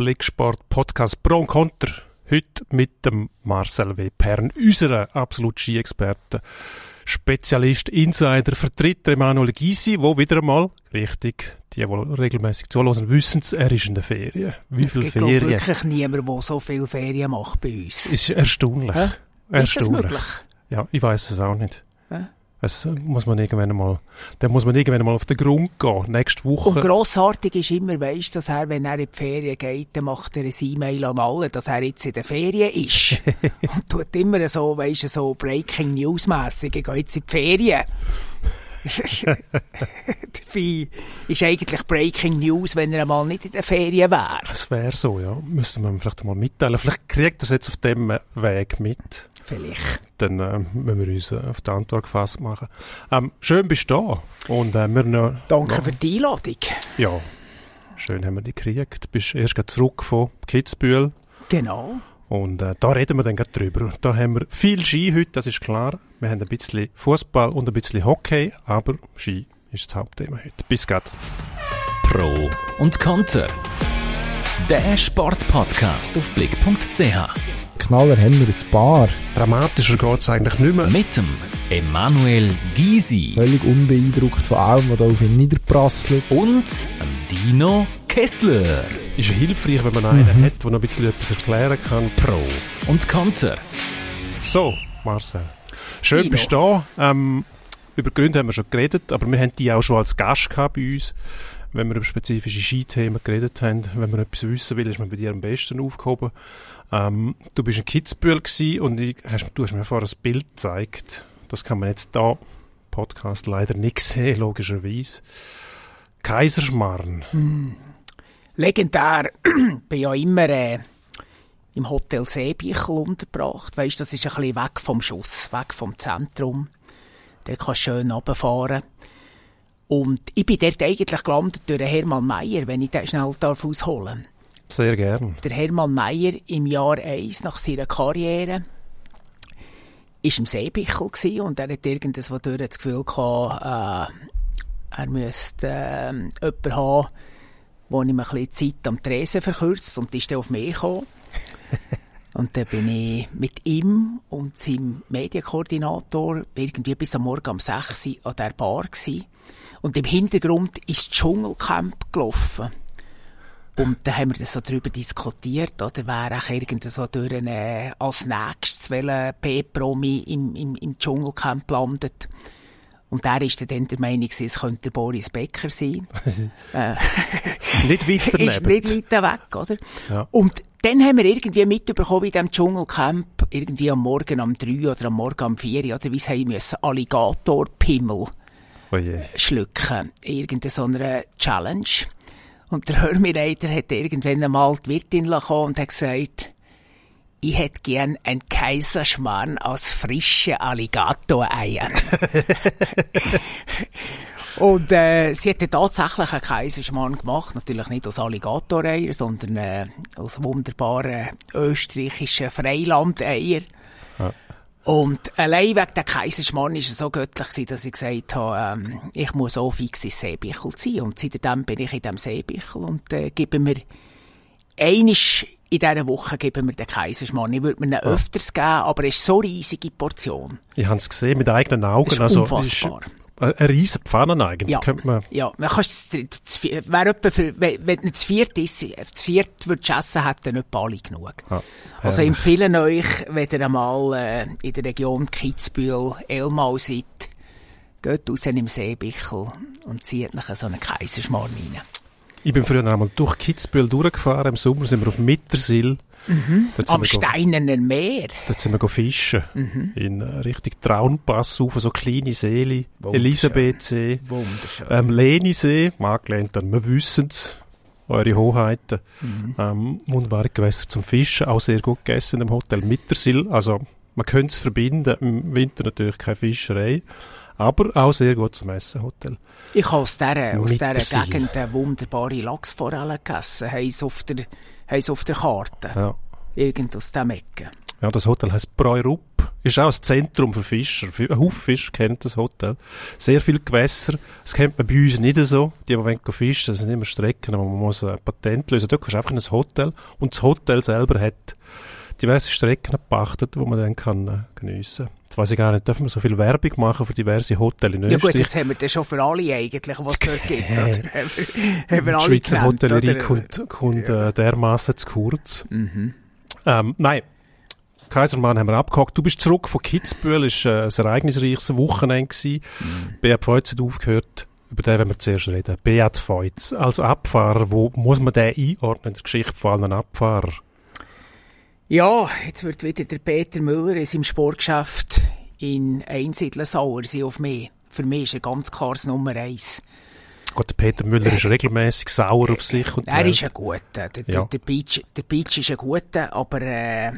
Blicksport Podcast Pro und Konter. Heute mit dem Marcel W. Pern, unserer absolut Ski-Experte, Spezialist, Insider, Vertreter Emanuel Gysi, wo wieder einmal, richtig, die, die regelmäßig zuhören, wissen es, er ist in der Ferien. Wie viele es gibt Ferien? wirklich niemand, der so viele Ferien macht bei uns. Ist erstaunlich. Hä? Erstaunlich. Ist das möglich? Ja, ich weiß es auch nicht. Hä? Es muss man irgendwann mal, dann muss man irgendwann mal auf den Grund gehen, nächste Woche. Und grossartig ist immer, weisst, dass er, wenn er in die Ferien geht, dann macht er ein E-Mail an alle, dass er jetzt in der Ferien ist. und tut immer so, weisst so Breaking News mässig, er geht jetzt in die Ferien. Dabei ist eigentlich Breaking News, wenn er einmal nicht in der Ferien wäre. Es wäre so, ja. Müsste man vielleicht mal mitteilen. Vielleicht kriegt er es jetzt auf dem Weg mit. Vielleicht. Dann äh, müssen wir uns äh, auf die Antwort gefasst machen. Ähm, schön bist du da. Und, äh, wir noch, Danke noch, für die Einladung. Ja, schön haben wir dich gekriegt. Du bist erst zurück von Kitzbühel. Genau. Und äh, da reden wir dann gerade drüber. Da haben wir viel Ski heute, das ist klar. Wir haben ein bisschen Fußball und ein bisschen Hockey, aber Ski ist das Hauptthema heute. Bis gleich. Pro und Konter. Der Sportpodcast auf blick.ch. Knaller haben wir ein paar. Dramatischer geht es eigentlich nicht mehr. Mit dem Emanuel Gysi. Völlig unbeeindruckt von allem, was da auf ihn niederprasselt. Und Dino Kessler. Ist hilfreich, wenn man einen mhm. hat, der noch ein bisschen etwas erklären kann. Pro und Konter. So, Marcel. Schön, Dino. bist du da. Ähm, über Gründe haben wir schon geredet, aber wir haben die auch schon als Gast gehabt bei uns wenn wir über spezifische Skithemen geredet haben. Wenn man etwas wissen will, ist man bei dir am besten aufgehoben. Ähm, du bist in Kitzbühel und ich, hast, du hast mir vorher ein Bild gezeigt. Das kann man jetzt da Podcast leider nicht sehen, logischerweise. Kaiserschmarrn. Hm. Legendär. bin ja immer äh, im Hotel Seebichel untergebracht. Weißt, das ist ein bisschen weg vom Schuss, weg vom Zentrum. Der kann schön runterfahren. Und ich bin dort eigentlich gelandet durch Hermann Mayer, wenn ich den schnell darf ausholen darf. Sehr gern. Der Hermann Mayer im Jahr 1 nach seiner Karriere war im Seebichel und er hat irgendwas durch das Gefühl gehabt, äh, er müsste äh, jemanden haben, wo ihm ein bisschen Zeit am Tresen verkürzt und ist dann auf mich gekommen. und dann bin ich mit ihm und seinem Medienkoordinator irgendwie bis am Morgen um 6 Uhr an der Bar gewesen. Und im Hintergrund ist das Dschungelcamp gelaufen. Und dann haben wir das so darüber diskutiert, oder wäre auch irgend so durch eine, als nächstes, welcher P-Promi im, im, im Dschungelcamp landet. Und der ist dann der Meinung, es könnte Boris Becker sein. äh, nicht weiter. Ist nicht weiter weg, oder? Ja. Und dann haben wir irgendwie mitbekommen, wie in diesem Dschungelcamp, irgendwie am Morgen um drei oder am Morgen um vier, oder wie sie haben müssen, Alligatorpimmel oh schlucken. Irgendeine so eine Challenge. Und der Hörmireiter hat irgendwann einmal die Wirtin gekommen und hat gesagt, ich hätte gern ein Kaiserschmarrn aus frischen Alligatoreiern. und äh, sie hätte tatsächlich einen Kaiserschmarrn gemacht, natürlich nicht aus Alligatoreiern, sondern äh, aus wunderbaren österreichischen Freilandeier. Und allein wegen der Kaiserschmarrn war es so göttlich, dass ich gesagt habe, ähm, ich muss auch fix ins Seebichel ziehen. Und seitdem bin ich in diesem Seebichel und äh, gebe mir einisch in dieser Woche geben wir den Kaiserschmarrn. Ich würde mir ihn öfters geben, aber es ist so eine riesige Portion. Ich habe es gesehen mit eigenen Augen. Das ist also, unfassbar. Ist eine riesen Pfanne eigentlich, ja. könnte man... Ja, man kannst, wäre etwa für, wenn, wenn du zu viert ist, zu viert würdest essen, hätten nicht alle genug. Ja. Also empfehlen euch, wenn ihr einmal äh, in der Region Kitzbühel, Elmau seid, geht raus im Seebichel und zieht nachher so einen Kaiserschmarrn rein. Ich bin früher einmal durch Kitzbühel durchgefahren, im Sommer sind wir auf Mittersill Mhm. Am Steinernen Meer. Dort sind wir fischen. Mhm. In äh, Richtung Traunpass auf, so kleine Seele. Elisabethsee. Wunderschön. Ähm, Lenisee, angelehnt an, wir wissen's. Eure Hoheiten. Mhm. Ähm, wunderbare Gewässer zum Fischen, auch sehr gut gegessen im Hotel Mittersill. Also, man könnte es verbinden, im Winter natürlich keine Fischerei, aber auch sehr gut zum Essen Hotel. Ich habe aus dieser, aus dieser Gegend eine wunderbare Lachsforelle gegessen, heisst auf der haben sie auf der Karte. Ja. Irgend aus dem Ecken. Ja, das Hotel heißt Breurup. Ist auch ein Zentrum für Fischer. Ein Haufen Fischer kennt das Hotel. Sehr viele Gewässer. Das kennt man bei uns nicht so. Die, die wollen fischen, das sind immer Strecken, aber man muss ein Patent lösen. Dort kannst du einfach in ein Hotel. Und das Hotel selber hat diverse Strecken gepachtet, die man dann kann äh, geniessen kann. Jetzt weiss ich gar nicht, dürfen wir so viel Werbung machen für diverse Hotels in Ja gut, Österreich? jetzt haben wir das schon für alle eigentlich, was es dort gibt. Oder? Haben wir, haben wir die alle Schweizer genannt, Hotellerie oder? kommt, kommt äh, dermaßen zu kurz. Mhm. Ähm, nein. Kaisermann haben wir abgehakt. Du bist zurück von Kitzbühel, es war äh, ein ereignisreiches Wochenende. Gewesen. Mhm. Beat Feutz hat aufgehört, über den wollen wir zuerst reden. Beat Feutz, als Abfahrer, wo muss man den einordnen in der Geschichte von allen Abfahrern? Ja, jetzt wird wieder der Peter Müller in seinem Sportgeschäft in Einsiedeln sauer sein auf mich. Für mich ist er ganz klar das Nummer eins. Gott, der Peter Müller ist regelmäßig sauer auf sich und Er Welt. ist ein guter. Der, Ja. der, Beach, der Beach ist ein guter, aber äh,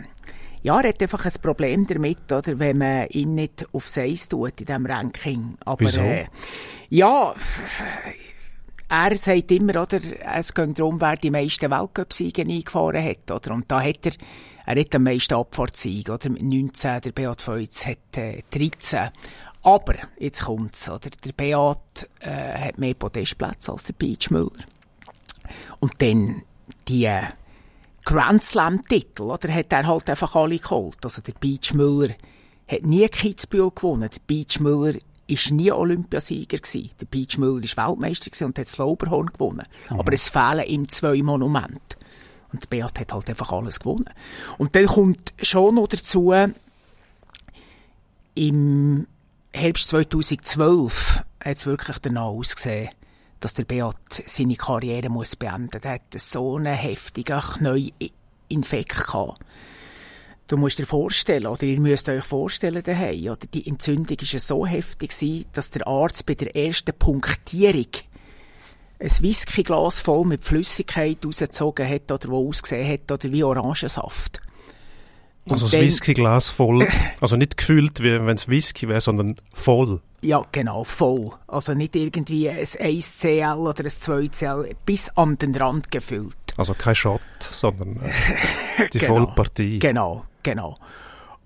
ja, er hat einfach ein Problem damit, oder, wenn man ihn nicht aufs Eis tut in diesem Ranking. Aber, Wieso? Äh, ja, er sagt immer, oder, es geht darum, wer die meisten Weltcup-Siege eingefahren hat, oder, und da hat er, er hat am meisten Abfahrtssiege, oder, mit 19, der Beat Feutz hat äh, 13. Aber, jetzt kommt's, oder, der Beat äh, hat mehr Podestplätze als der Beach Müller. Und dann die äh, Grand Slam-Titel, oder, hat er halt einfach alle geholt. Also der Beach Müller hat nie Kitzbühel gewonnen. Der Beach Müller ist nie Olympiasieger gewesen. Der Beach Müller ist Weltmeister gewesen und hat das Lauberhorn gewonnen. Aber es fehlen ihm zwei Monumente. Und Beat hat halt einfach alles gewonnen. Und dann kommt schon noch dazu, im Herbst 2012 hat es wirklich danach ausgesehen, dass der Beat seine Karriere muss beenden muss. Er hatte so einen heftigen Knäuinfekt gehabt. Du musst dir vorstellen, oder ihr müsst euch vorstellen daheim, oder die Entzündung war so heftig, dass der Arzt bei der ersten Punktierung ein Whiskyglas voll mit Flüssigkeit rausgezogen hat, oder wo ausgesehen hat, oder wie Orangensaft. Und Also das dann- Whiskyglas voll, also nicht gefüllt, wie wenn es Whisky wäre, sondern voll. Ja, genau, voll. Also nicht irgendwie ein 1CL oder ein 2CL, bis an den Rand gefüllt. Also kein Shot, sondern äh, die Genau. Vollpartie. Genau, genau.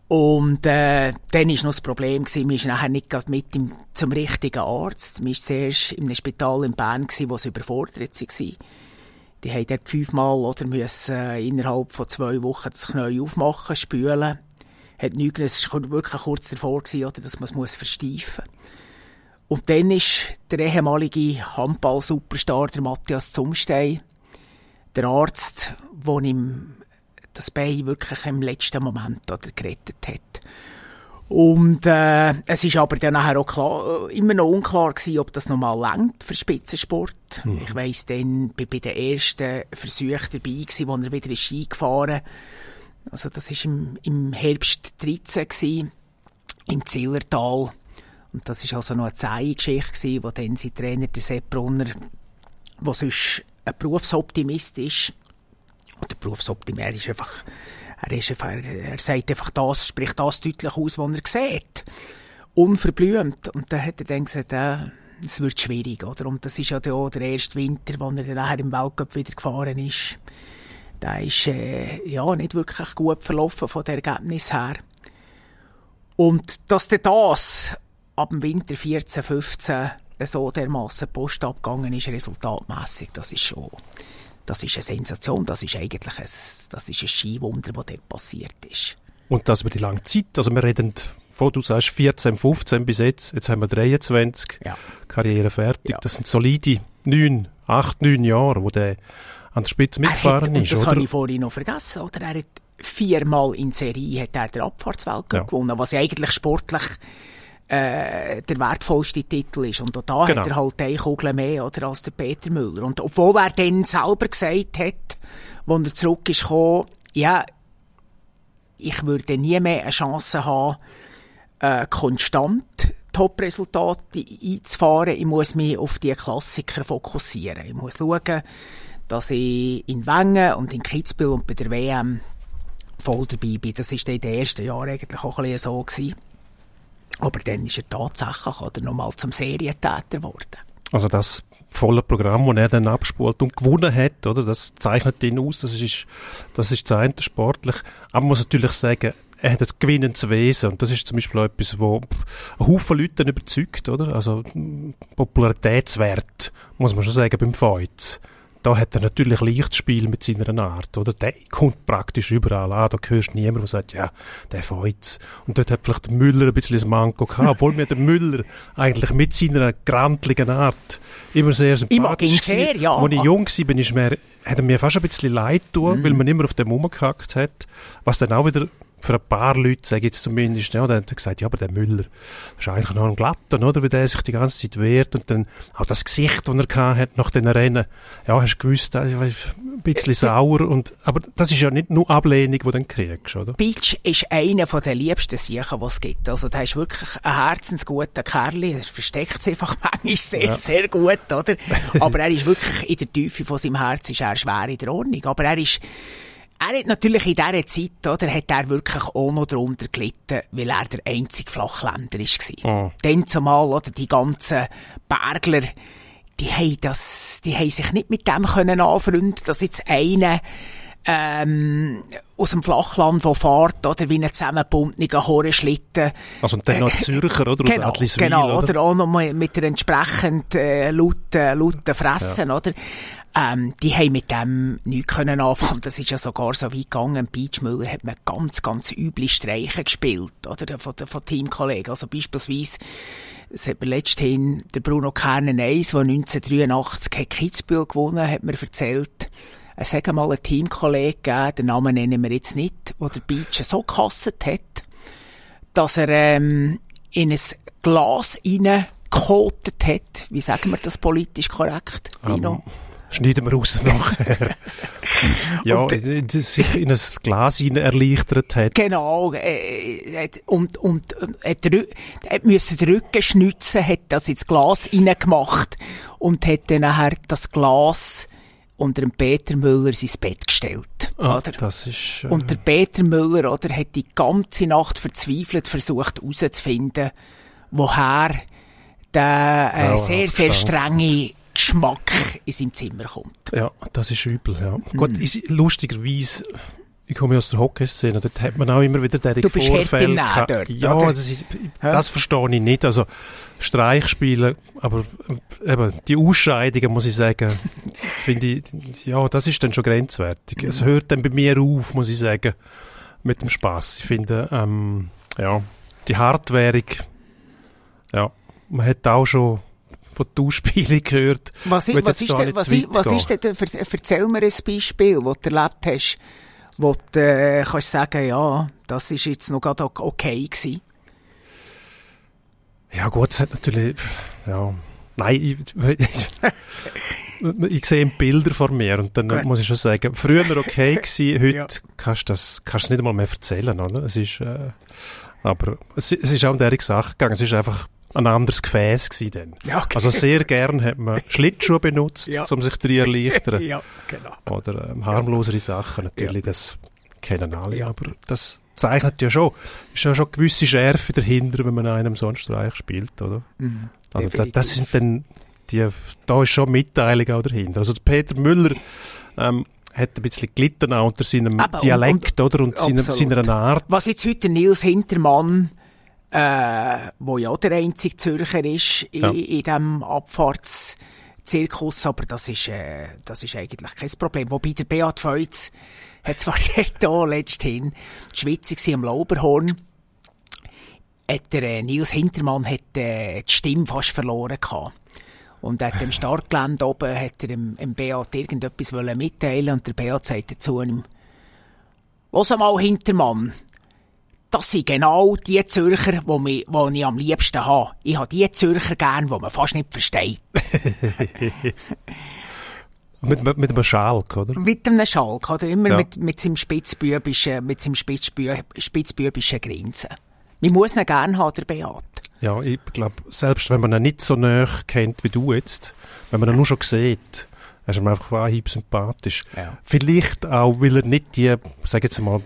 Und äh, dann war noch das Problem, gewesen, man ist nachher nicht mit ihm zum richtigen Arzt. Man war zuerst in einem Spital in Bern, wo sie überfordert waren. Die haben dort fünfmal oder müssen äh, innerhalb von zwei Wochen das Knie aufmachen, spülen. Hat nichts, es war wirklich kurz davor, gewesen, oder, dass man es muss versteifen Und dann ist der ehemalige Handball-Superstar, der Matthias Zumstein, der Arzt, der ihm das Bein wirklich im letzten Moment oder gerettet hat. Und äh, es ist aber dann nachher auch klar, äh, immer noch unklar gewesen, ob das nochmal langt für Spitzensport. Ich weiss dann, bin bei den ersten Versuchen dabei gewesen, wo er wieder ist Ski gefahren. Also das ist im, im Herbst 13 gewesen, im Zillertal. Und das ist also noch eine zähe Geschichte gewesen, wo dann sein Trainer, der Sepp Brunner, der sonst ein Berufsoptimist ist, und der Berufsoptimär ist einfach, er, ist einfach, er sagt einfach das, spricht das deutlich aus, was er sieht. Unverblümt. Und dann hat er dann gesagt, äh, es wird schwierig, oder? Und das ist ja auch der erste Winter, wo er dann nachher im Weltcup wieder gefahren ist. Der ist, äh, ja, nicht wirklich gut verlaufen von der Ergebnis her. Und dass dann das ab dem Winter 14, 15 so dermassen Post abgegangen ist, resultatmässig, das ist schon, das ist eine Sensation, das ist eigentlich ein, das ist ein Skiwunder, was dort passiert ist. Und das über die lange Zeit. Also wir reden von, du sagst 14, 15 bis jetzt, jetzt haben wir 23, Ja. Karriere fertig. Ja. Das sind solide 9, 8, 9 Jahre, wo der an der Spitze hat, mitgefahren und ist, das oder? habe ich vorhin noch vergessen, oder? Er hat viermal in Serie hat er den Abfahrtsweltcup Ja. gewonnen, was ja eigentlich sportlich äh, der wertvollste Titel ist. Und auch da Genau. hat er halt eine Kugel mehr oder, als der Peter Müller. Und obwohl er dann selber gesagt hat, als er zurück ist gekommen, ja, ich würde nie mehr eine Chance haben, äh, konstant Top-Resultate einzufahren. Ich muss mich auf die Klassiker fokussieren. Ich muss schauen, dass ich in Wengen und in Kitzbühel und bei der WM voll dabei bin. Das war in den ersten Jahren eigentlich auch ein bisschen so. Gewesen. Aber dann ist er tatsächlich oder nochmal zum Serientäter geworden. Also das volle Programm, das er dann abspult und gewonnen hat, oder? Das zeichnet ihn aus. Das ist, das ist das eine sportlich. Aber man muss natürlich sagen, er hat ein gewinnendes Wesen. Und das ist zum Beispiel etwas, wo ein Haufen Leute überzeugt, oder? Also, Popularitätswert, muss man schon sagen, beim Feuz. Da hat er natürlich Lichtspiel mit seiner Art, oder? Der kommt praktisch überall an. Da hörst du niemanden, der sagt, ja, der Feuz. Und dort hat vielleicht der Müller ein bisschen das Manko gehabt, obwohl mir der Müller eigentlich mit seiner grantligen Art immer sehr sympathisch ihn sehr, ja. Als ich jung war, bin ich mir, hat er mir fast ein bisschen leid getan, Mhm. weil man immer auf dem rumgehackt hat. Was dann auch wieder für ein paar Leute, sage ich jetzt zumindest, ja, dann hat er gesagt, ja, aber der Müller ist eigentlich noch ein Glatter, oder? Wie der sich die ganze Zeit wehrt und dann auch das Gesicht, das er hat nach den Rennen. Ja, hast du gewusst, ist ein bisschen sauer und, aber das ist ja nicht nur Ablehnung, die du dann kriegst, oder? Beach ist einer den liebsten Siechen, die es gibt. Also, der ist wirklich ein herzensguter Kerl. Er versteckt sich einfach manchmal sehr, Ja. sehr gut, oder? Aber er ist wirklich in der Tiefe von seinem Herz ist er schwer in der Ordnung. Aber er ist, er hat natürlich in dieser Zeit, oder, hat er wirklich auch noch darunter gelitten, weil er der einzige Flachländer war. Oh. Dann zumal, oder, die ganzen Bergler, die haben das, die haben sich nicht mit dem können anfreunden, dass jetzt einer, ähm, aus dem Flachland, der fährt, oder, wie ein zusammengebundener Horenschlitten, Also, und dann noch Zürcher, oder? Aus genau, Adliswil, genau, oder? oder auch noch mit der entsprechend äh, lauten, lauten Fressen, oder? Ähm, die haben mit dem nichts können anfangen. Das ist ja sogar so weit gegangen. Beach Müller hat man ganz, ganz üble Streiche gespielt, oder? Von, von Teamkollegen. Also beispielsweise, es hat mir letzthin der Bruno Kernen 1, der 1983 hat Kitzbühel gewonnen, hat mir erzählt, es hat mal einen Teamkollegen gegeben, den Namen nennen wir jetzt nicht, wo der Beach so gekasset hat, dass er ähm, in ein Glas reingekotet hat. Wie sagen wir das politisch korrekt, Dino? Schneiden wir raus nachher. ja, Und, in- sich in ein Glas hinein erleichtert hat. Genau, äh, hat- und, und, und hat, hat müssen den Rücken schnitzen, hat das ins Glas reingemacht und hat dann nachher das Glas unter dem Peter Müller sein Bett gestellt. Ah, oder? das ist, äh, Und der Peter Müller, oder, hat die ganze Nacht verzweifelt versucht herauszufinden, woher der äh, sehr, sehr strenge Geschmack in seinem Zimmer kommt. Ja, das ist übel, ja. Mhm. Gut, ist, lustigerweise, ich komme aus der Hockeyszene, dort hat man auch immer wieder diese Du bist Vorfälle dort, Ja, das, ist, das verstehe ich nicht. Also, Streich spielen, aber eben, die Ausscheidungen, muss ich sagen, finde ich, ja, das ist dann schon grenzwertig. Es Mhm. hört dann bei mir auf, muss ich sagen, mit dem Spaß. Ich finde, ähm, ja, die Hartwährung, ja, man hat auch schon von der Ausspielung gehört. Was, Ich was, ist, da was, zu i- weit was ist denn, erzähl mir ein Beispiel, das du erlebt hast, wo du äh, kannst sagen, ja, das ist jetzt noch gerade ok- okay gewesen. Ja gut, es hat natürlich, ja, nein, ich, ich, ich sehe Bilder vor mir und dann Gut. muss ich schon sagen, früher okay gewesen, heute Ja. kannst du das, kannst du nicht einmal mehr erzählen, oder? Es ist, äh, aber es, es ist auch um diese Sache gegangen, es ist einfach ein anderes Gefäß gewesen dann. Ja, okay. Also sehr gern hat man Schlittschuhe benutzt, Ja. um sich zu erleichtern. ja, genau. Oder ähm, harmlosere Sachen, natürlich, das kennen alle, aber das zeichnet ja schon, ist ja schon eine gewisse Schärfe dahinter, wenn man einem so einen Streich spielt, oder? Mhm. Also da, das sind dann, die, da ist schon Mitteilung auch dahinter. Also der Peter Müller ähm, hat ein bisschen gelitten auch unter seinem Aber und- Dialekt, oder? Und seiner, seiner Art. Was jetzt heute Nils Hintermann, äh, wo ja der einzige Zürcher ist in, Ja. in diesem Abfahrtszirkus, aber das ist, äh, das ist eigentlich kein Problem. Wobei der Beat Feutz hat zwar da letzthin die Schweizer am Lauberhorn, hat der äh, Nils Hintermann hat, äh, die Stimme fast verloren gehabt. Und hat im Startgelände oben hat er dem, dem Beat irgendetwas wollen mitteilen und der Beat sagte zu ihm, Los mal, Hintermann. Das sind genau die Zürcher, die, mich, die ich am liebsten habe. Ich habe die Zürcher gern, die man fast nicht versteht. Mit, mit, mit einem Schalk, oder? Mit einem Schalk, oder? Immer Ja. mit, mit seinem spitzbübischen, mit seinem spitzbü spitzbübischen Grinsen. Man muss ihn gern haben, der Beat. Ja, ich glaube, selbst wenn man ihn nicht so näher kennt wie du jetzt, wenn man ihn nur schon sieht, Er ist mir einfach Anhieb sympathisch. Ja. Vielleicht auch, weil er nicht die, sag jetzt mal,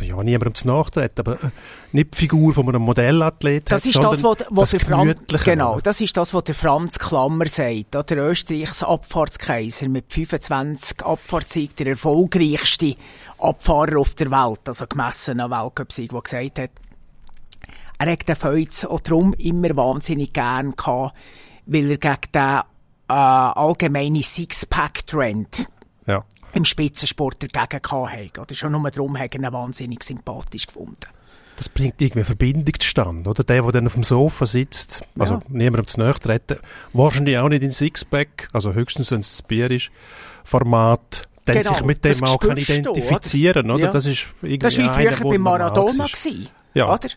ja, niemandem zu nachtreten, aber äh, nicht die Figur von einem Modellathlet Das hat, ist das, was, was der Franz, genau, das ist das, was der Franz Klammer sagt. Oder? Der Österreichs Abfahrtskaiser mit 25 Abfahrtssieg, der erfolgreichste Abfahrer auf der Welt, also gemessen an Weltcupsieg, der gesagt hat, er hat den Feuz auch darum immer wahnsinnig gern gehabt, weil er gegen den äh, allgemeinen Sixpack-Trend Ja. im Spitzensport dagegen gehabt. Oder schon nur darum hat er ihn wahnsinnig sympathisch gefunden. Das bringt irgendwie Verbindung zustande, oder? Der, der dann auf dem Sofa sitzt, also Ja. niemandem zu nahe treten, wahrscheinlich auch nicht in Sixpack, also höchstens, wenn es das Bier ist, Format, dann Genau, sich mit dem auch kann identifizieren, oder? Ja. Das ist irgendwie Das war wie früher bei Maradona. Gewesen, Ja. Oder?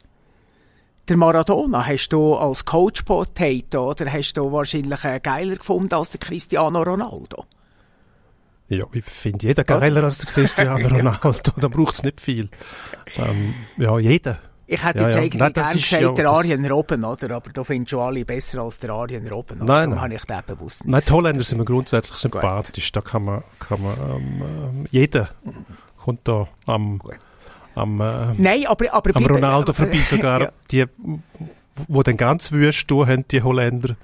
Der Maradona hast du als Coach Potato, oder hast du wahrscheinlich äh, geiler gefunden als der Cristiano Ronaldo. Ja, ich finde jeder geiler als der Cristiano Ronaldo, da braucht es nicht viel. Ähm, ja, jeder. Ich hätte Ja, jetzt ja. eigentlich Nein, das gern gesagt, ja- der das- Arjen Robben, oder? Aber du findest schon alle besser als der Arjen Robben. Oder? Nein, nein. habe ich den bewusst nicht Nein, die Holländer sind mir grundsätzlich sympathisch. Da kann man, kann man ähm, ähm, jeder kommt da am, Gut. Am, äh, Nein, aber, aber am Ronaldo vorbei sogar. Ja. Die, wo dann ganz wüst haben, die Holländer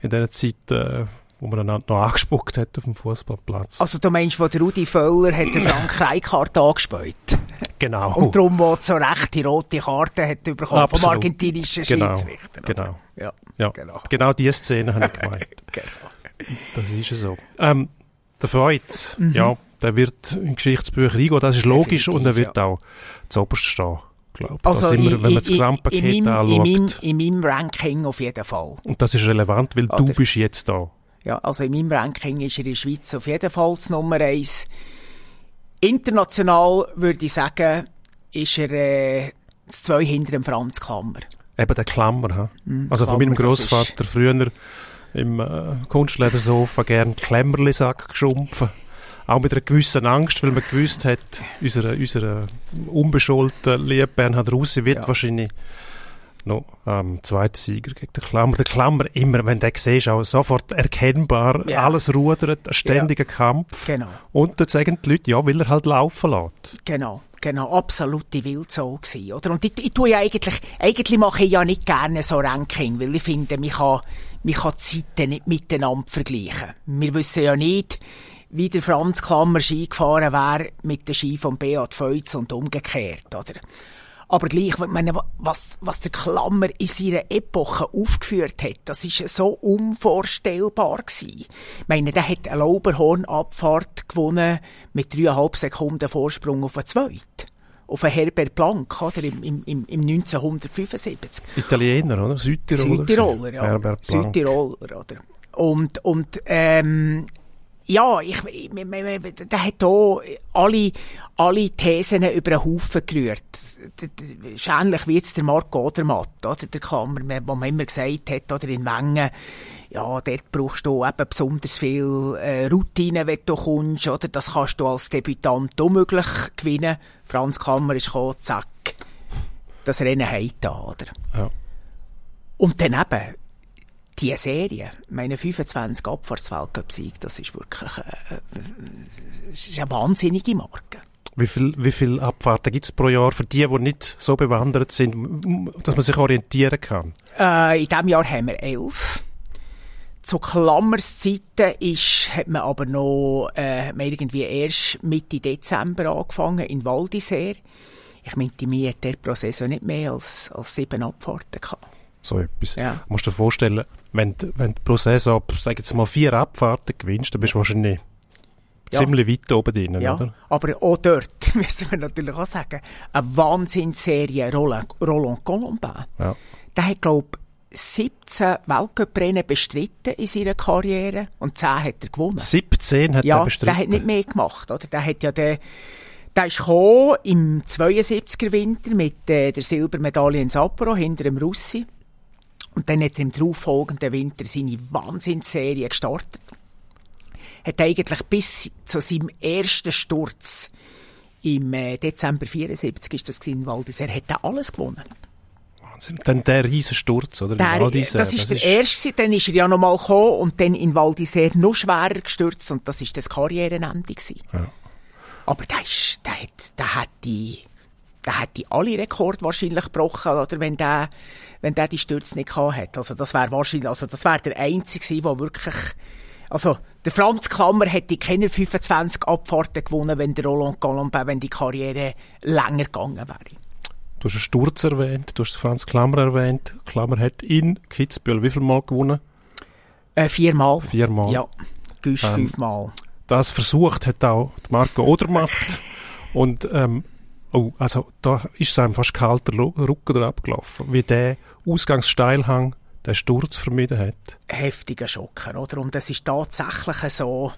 in dieser Zeit, äh, wo man einander noch angespuckt hat auf dem Fußballplatz. Also du meinst, wo der Rudi Völler hat den Frank Rijkaard angespielt genau. und darum wo so recht die rote Karte hat bekommen vom Absolut. argentinischen Genau, Schiedsrichter. oder? genau. Ja, ja, genau. genau diese Szene habe ich gemeint. genau. Das ist ja so. Ähm, der Freud, Mhm. ja, der wird in Geschichtsbücher eingehen, das ist logisch und er Definitiv, wird auch zu oberst stehen, glaube ich. Also in- wenn man das in- Gesamtpaket in, meinem- anschaut. In meinem, in meinem Ranking auf jeden Fall. Und das ist relevant, weil du Oder? bist jetzt da. Ja, also in meinem Ranking ist er in der Schweiz auf jeden Fall das Nummer eins. International würde ich sagen, ist er äh, das zwei hinter dem Franz Klammer. Eben der Klammer. ha? also von Klammer, meinem das Großvater früher im äh, Kunstledersofa gern Klemmerlisack geschumpfen. Auch mit einer gewissen Angst, weil man gewusst hat, unsere, unsere unbescholtene liebe Bernhard Russi wird Ja. wahrscheinlich noch ähm, zweiter Sieger gegen den Klammer. Der Klammer immer, wenn du den siehst, auch sofort erkennbar, Ja. alles rudert, ein ständiger Kampf. Genau. Und dann sagen die Leute, ja, will er halt laufen lässt. Genau, genau, absolute Wildsau gsi, oder? Und ich, ich tue ja eigentlich, eigentlich mache ich ja nicht gerne so Ranking, weil ich finde, man kann, man kann die Zeiten nicht miteinander vergleichen. Wir wissen ja nicht, wie der Franz Klammer Ski gefahren wäre mit dem Ski von Beat Feutz und umgekehrt, oder? Aber gleich, ich meine, was, was der Klammer in seiner Epoche aufgeführt hat, das ist so unvorstellbar gewesen. Ich meine, der hat eine Lauberhornabfahrt gewonnen mit dreieinhalb Sekunden Vorsprung auf den Zweiten. Auf den Herbert Blank, oder? Im, im, im im 1975. Italiener, oder? Südtiroler. Südtiroler, ja. Herbert Blank. Südtiroler, oder? Und, und, ähm, ja, ich, ich, der hat hier alle, alle Thesen über den Haufen gerührt. Das ist ähnlich wie jetzt der Marc Odermatt, oder? Der Klammer, wo man immer gesagt hat, oder in Wengen, ja, dort brauchst du eben besonders viel äh, Routine, wenn du kommst, oder? Das kannst du als Debütant unmöglich gewinnen. Franz Klammer ist gekommen, zack. Das Rennen hat da, oder? Ja. Und dann eben, die Serie, meine 25 Abfahrtsweltcup-Sieg, das ist wirklich äh, äh, das ist eine wahnsinnige Marke. Wie viel, wie viel Abfahrten gibt es pro Jahr für die, die nicht so bewandert sind, dass man sich orientieren kann? Äh, in diesem Jahr haben wir elf. Zu Klammerszeiten ist, hat man aber noch, äh, man irgendwie erst Mitte Dezember angefangen in Val d'Isère. Ich meinte, mir hat der pro Saison nicht mehr als, als sieben Abfahrten gehabt. So etwas. Ja. Du musst dir vorstellen, wenn, du- wenn du pro Saison, sag jetzt mal, vier Abfahrten gewinnst, dann bist du wahrscheinlich Ja. ziemlich weit oben drin, Ja, oder? aber auch dort müssen wir natürlich auch sagen, eine Wahnsinnsserie Roland, Roland Colombin. Ja. Der hat, glaube 17 Weltcuprennen bestritten in seiner Karriere und 10 hat er gewonnen. 17 hat ja, er bestritten. der hat nicht mehr gemacht, oder? Der hat ja den, der ist gekommen im 72er Winter mit äh, der Silbermedaille in Sapporo hinter dem Russi. Und dann hat er im darauffolgenden Winter seine Wahnsinnsserie gestartet. Hat eigentlich bis zu seinem ersten Sturz im äh, Dezember 74 ist das in Val d'Isère, hat er alles gewonnen. Wahnsinn. Dann der riesen Sturz, oder? Der, Val d'Isère, das ist der erste, dann ist er ja noch mal gekommen und dann in Val d'Isère noch schwerer gestürzt und das ist das Karrierenende gewesen. Ja. Aber der ist, der hat, der hat die, der hat die alle Rekorde wahrscheinlich gebrochen, oder wenn der, wenn der die Stürze nicht gehabt hat. Also das wäre wahrscheinlich, also das wäre der einzige der wirklich, also der Franz Klammer hätte keine 25 Abfahrten gewonnen, wenn der Roland Galombin, wenn die Karriere länger gegangen wäre. Du hast einen Sturz erwähnt, du hast Franz Klammer erwähnt. Klammer hat in Kitzbühel wie viel Mal gewonnen? Äh, viermal. Viermal. Ja, Güsch Ähm, fünfmal. Das versucht hat auch Marco Odermatt. Und, ähm, oh, also, da ist es einem fast kalter Rücken abgelaufen, wie der Ausgangssteilhang den Sturz vermieden hat. heftiger Schocker, oder? Und es ist tatsächlich so,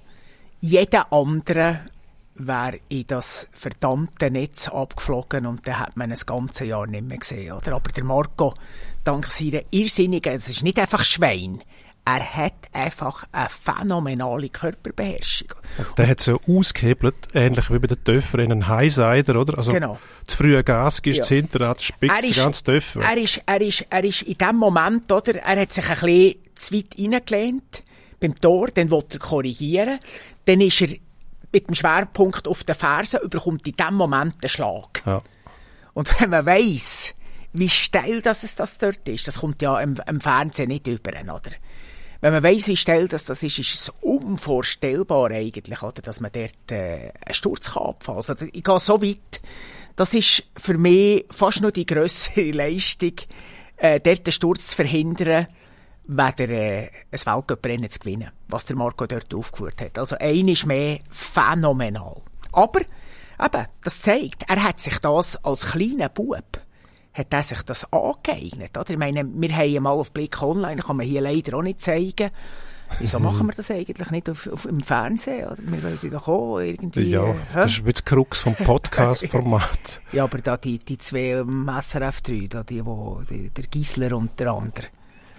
jeder andere wäre in das verdammte Netz abgeflogen und dann hat man das ganze Jahr nicht mehr gesehen, oder? Aber der Marco, dank seiner irrsinnigen, es ist nicht einfach Schwein, er hat einfach eine phänomenale Körperbeherrschung. Der hat so ausgehebelt, ähnlich wie bei den Töpfer in einen Highsider, oder? Also, Genau. zu früh Gas gibst, Ja. das Hinterrad spitzt ganz Töpfer. er ist, er ist, er ist in dem Moment, oder? Er hat sich ein bisschen zu weit reingelehnt beim Tor, dann will er korrigieren, dann ist er mit dem Schwerpunkt auf den Fersen, überkommt in dem Moment den Schlag. Ja. Und wenn man weiss, wie steil das es das dort ist, das kommt ja im, im Fernsehen nicht über, oder? Wenn man weiss, wie steil das, das ist, ist es unvorstellbar eigentlich, oder, dass man dort äh, einen Sturz kann. Also ich gehe so weit, das ist für mich fast noch die grössere Leistung, äh, dort den Sturz zu verhindern, weder äh, ein Weltcuprennen zu gewinnen, was der Marco dort aufgeführt hat. Also ein ist mehr phänomenal. Aber, eben, das zeigt, er hat sich das als kleiner Bub hat er sich das angeeignet, oder? Ich meine, wir haben mal auf Blick Online, kann man hier leider auch nicht zeigen. Wieso machen wir das eigentlich nicht auf, auf, im Fernsehen? Oder? Wir wollen sie doch auch irgendwie... Ja, äh, das ist bisschen die Krux vom Podcast-Format. Ja, aber da die, die zwei im SRF 3, da die, wo, die, der Gisler und der andere,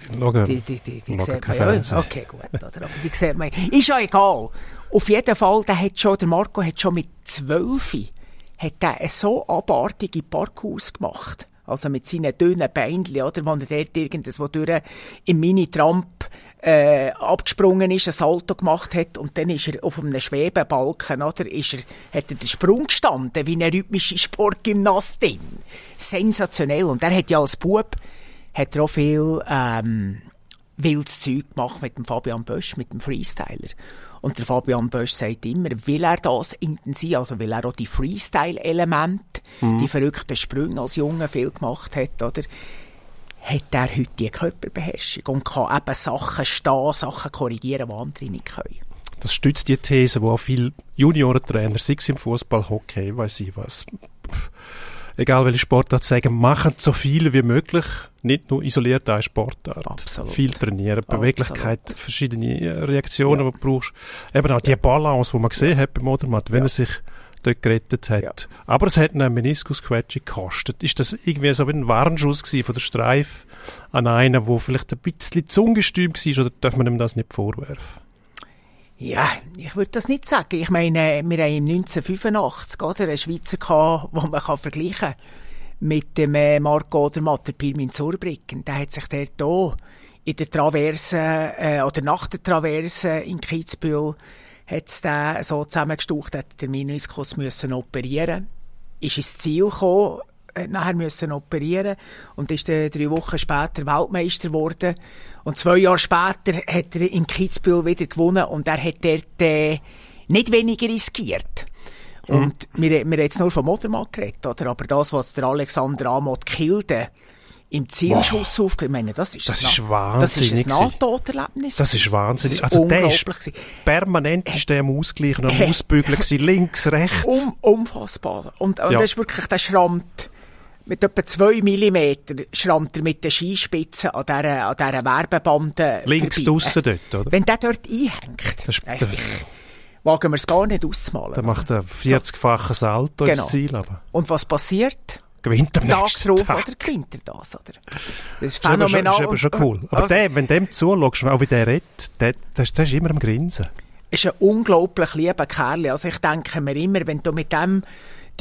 Schauen, die, die, die, die sieht man ja. Okay, gut. Oder? Aber die sieht man. Ist ja egal. Auf jeden Fall, der, hat schon, der Marco hat schon mit zwölf hat der so abartige Parkours gemacht. Also mit seinen dünnen Beinchen, oder? Wo er dort irgendwo durch im Mini-Tramp äh, abgesprungen ist, ein Salto gemacht hat und dann ist er auf einem Schwebebalken, oder? Ist er, hat er den Sprung gestanden, wie eine rhythmische Sportgymnastin. Sensationell. Und er hat ja als Bub, hat er auch viel, ähm, wildes Zeug gemacht mit dem Fabian Bösch, mit dem Freestyler. Und der Fabian Bösch sagt immer, will er das intensiv, also will er auch die Freestyle-Elemente, die verrückten Sprünge als Junge viel gemacht hat, oder? Hat er heute die Körperbeherrschung und kann eben Sachen stehen, Sachen korrigieren, die andere nicht können. Das stützt die These, wo auch viele Juniorentrainer, sei es im Fußball, Hockey, weiß ich was, egal welche Sportart, sagen, machen so viel wie möglich, nicht nur isoliert eine Sportart. Absolut. Viel trainieren, Beweglichkeit, verschiedene äh, Reaktionen, die du brauchst. Eben auch die Balance, die man gesehen hat beim Odermatt, wenn er sich dort gerettet hat. Ja. Aber es hat einen Meniskusquetsche gekostet. Ist das irgendwie so wie ein Warnschuss gewesen von der Streif an einen, der vielleicht ein bisschen zu ungestüm war, oder darf man ihm das nicht vorwerfen? Ja, ich würde das nicht sagen. Ich meine, wir haben im 1985 oder, einen Schweizer den man kann vergleichen kann mit dem äh, Marco Odermatt, der Pirmin Zurbrücken. Der hat sich dort hier in der Traverse, äh, oder nach der Traverse in Kitzbühel, hat's den so zusammengestaucht, hat der Meniskus müssen operieren. Ist ins Ziel gekommen, hat nachher müssen operieren und ist dann drei Wochen später Weltmeister geworden. Und zwei Jahre später hat er in Kitzbühel wieder gewonnen und er hat dort äh, nicht weniger riskiert. Und wir, wir haben jetzt nur vom Motormann geredet, oder? Aber das, was der Alexander Amott Kilde im Zielschuss wow. aufgegeben meine, das ist Das ist Na- Das ist wahnsinnig ein Nahtoderlebnis. Das ist wahnsinnig. Das ist also der ist permanent ist der am Ausgleichen und am Äh. Ausbügeln links, rechts. Um, unfassbar. Und, und Ja. das ist wirklich, der schrammt mit etwa zwei Millimeter schrammt er mit den Skispitzen an dieser, an dieser Werbebande links draussen dort, oder? Wenn der dort einhängt, Das ist- äh, der- wagen wir es gar nicht auszumalen. Der macht ein 40-faches Salto Genau. ins Ziel, aber Und was passiert? gewinnt am Tag nächsten drauf, Tag. oder gewinnt er das, oder? Das ist Das ist eben schon, phänomenal. cool. Aber also, der, wenn dem zuschaust, auch wie der redet, der, der, der ist immer am Grinsen. ist ein unglaublich lieber Kerl. Also ich denke mir immer, wenn du mit dem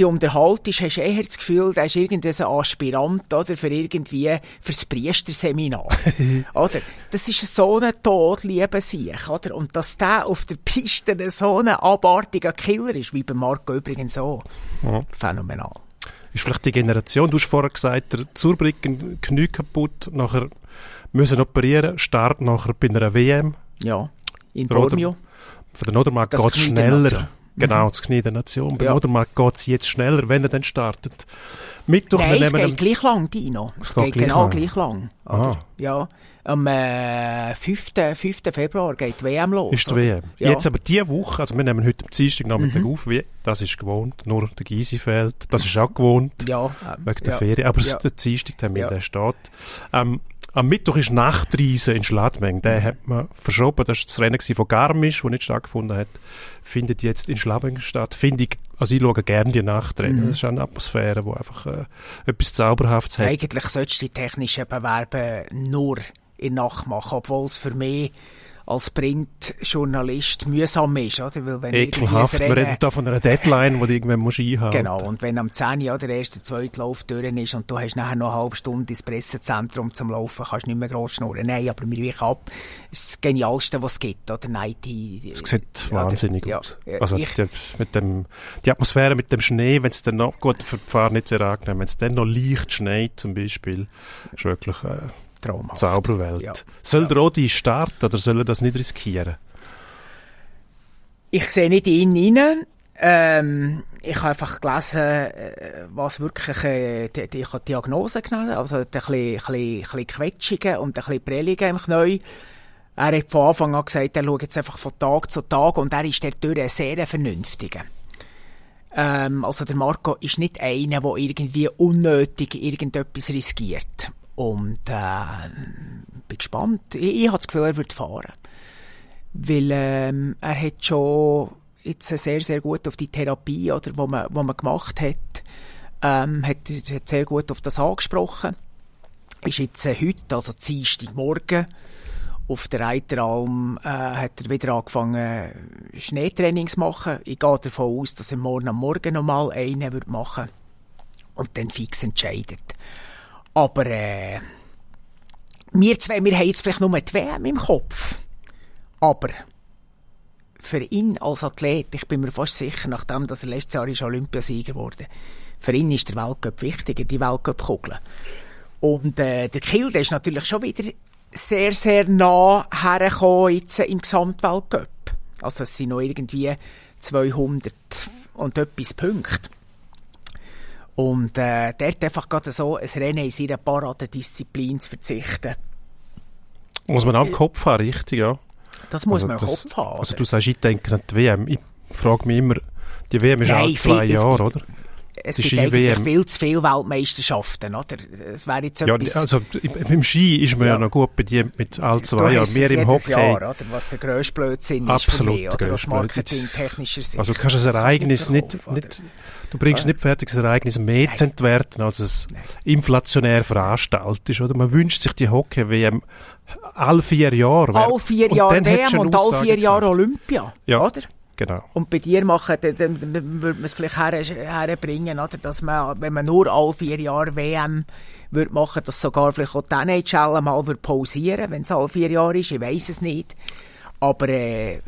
die unterhaltest, hast du eher das Gefühl, der ist irgendein Aspirant, oder, für irgendwie, fürs Priesterseminar. oder? Das ist so ein Todliebe sich, oder? Und dass der auf der Piste so ein abartiger Killer ist, wie bei Marco übrigens so. Ja. Phänomenal. Ist vielleicht die Generation, du hast vorher gesagt, der Zurbricken Knie kaputt, nachher müssen operieren, Start nachher bei einer WM. Ja. In Der Bormio. Für den Odermarkt Das geht es der schneller. Genau, das Knie der Nation. Beim Ja. Odermarkt geht es jetzt schneller, wenn er dann startet. Mittwoch, Nein, es geht gleich lang, Dino. Es Es geht, geht gleich genau lang. gleich lang. Ah. Ja. Am äh, 5. 5. Februar geht die WM los. ist die oder? WM. Ja. Jetzt aber diese Woche, also wir nehmen heute am Dienstagnachmittag Mhm. auf, wie, das ist gewohnt, nur der Gysi fehlt, das ist auch gewohnt, Ja. ähm, wegen der ja. Ferien, aber es Ja. ist der Dienstagtermin, Ja. der steht. Ähm, am Mittwoch ist Nachtreise in Schladming, den hat man verschoben, das war das Rennen von Garmisch, das nicht stattgefunden hat, findet jetzt in Schladming statt. Finde ich, also ich schaue gerne die Nachtrennen, Mhm. das ist eine Atmosphäre, die einfach äh, etwas Zauberhaftes hat. Eigentlich solltest du die technischen Bewerbe nur in Nacht machen, obwohl es für mich als Printjournalist mühsam ist, oder? Weil wenn Ekelhaft, wir reden da von einer Deadline, die du irgendwann musst einhalten Genau, und wenn am 10 Uhr der erste, zweite Lauf durch ist und du hast nachher noch eine halbe Stunde ins Pressezentrum zum Laufen, kannst du nicht mehr groß schnurren. Nein, aber wir weichen ab. Das ist das Genialste, was es gibt, oder? Nein, die, Es sieht ja, wahnsinnig ja, aus. Also ich- die, mit dem, die Atmosphäre mit dem Schnee, wenn es dann noch, gut, für die Fahrer nicht sehr angenehm, wenn es dann noch leicht schneit zum Beispiel, ist wirklich äh, traumhaft. Zauberwelt. Ja. Soll der Rodi starten oder soll er das nicht riskieren? Ich sehe nicht ihn rein. Ähm, ich habe einfach gelesen, äh, was wirklich, äh, die, die, ich habe Diagnose genommen, also ein bisschen, ein bisschen, ein Quetschungen und ein bisschen Prellungen im Knie. Er hat von Anfang an gesagt, er schaut jetzt einfach von Tag zu Tag und er ist dadurch ein sehr vernünftiger. Ähm, also der Marco ist nicht einer, der irgendwie unnötig irgendetwas riskiert. Und äh, bin gespannt. Ich, ich habe das Gefühl, er wird fahren. Weil ähm, er hat schon jetzt sehr, sehr gut auf die Therapie, oder, wo man, wo man gemacht hat, ähm, hat, hat sehr gut auf das angesprochen. Ist jetzt äh, heute, also Dienstagmorgen, auf der Reiteralm äh, hat er wieder angefangen Schneetrainings zu machen. Ich gehe davon aus, dass er morgen am Morgen nochmal einen wird machen und dann fix entscheidet. Aber äh, wir zwei, wir haben jetzt vielleicht nur die WM im Kopf. Aber für ihn als Athlet, ich bin mir fast sicher, nachdem dass er letztes Jahr ist Olympiasieger wurde, für ihn ist der Weltcup wichtiger, die Weltcup-Kugel. Und äh, der Kiel, der ist natürlich schon wieder sehr, sehr nah hergekommen jetzt im Gesamtweltcup. Also es sind noch irgendwie 200 und etwas Punkte. Und äh, dort einfach gerade so ein Rennen in seiner Paradedisziplin zu verzichten, Muss man auch im Kopf haben, richtig, ja. das muss Also man im das- Kopf haben. Also du sagst, ich denke an die WM. Ich frage mich immer, die WM ist Nein, alle zwei Jahre, oder? Es die gibt eigentlich viel zu viele Weltmeisterschaften, oder? Es wäre jetzt Ja, etwas... also im- Ski ist man ja, Ja. noch gut dir mit all zwei Jahren. Wir im Hockey. Jahr, oder? Was der grösste Blödsinn ist Absolut für mich, der oder? Aus marketingtechnischer Sicht. Also du kannst ein Ereignis nicht, nicht, du bringst nicht fertig, das Ereignis mehr zu entwerten, als es inflationär veranstaltet ist, oder? Man wünscht sich die Hockey-WM alle vier Jahre. All vier Jahre WM und all Aussage vier Jahre. Olympia, Ja. oder? Genau. Und bei dir machen, dann, dann, würde man es vielleicht her, herbringen, oder? Dass man, wenn man nur alle vier Jahre WM würde machen, dass sogar vielleicht auch die NHL mal würde pausieren, wenn es alle vier Jahre ist. Ich weiß es nicht. Aber, äh,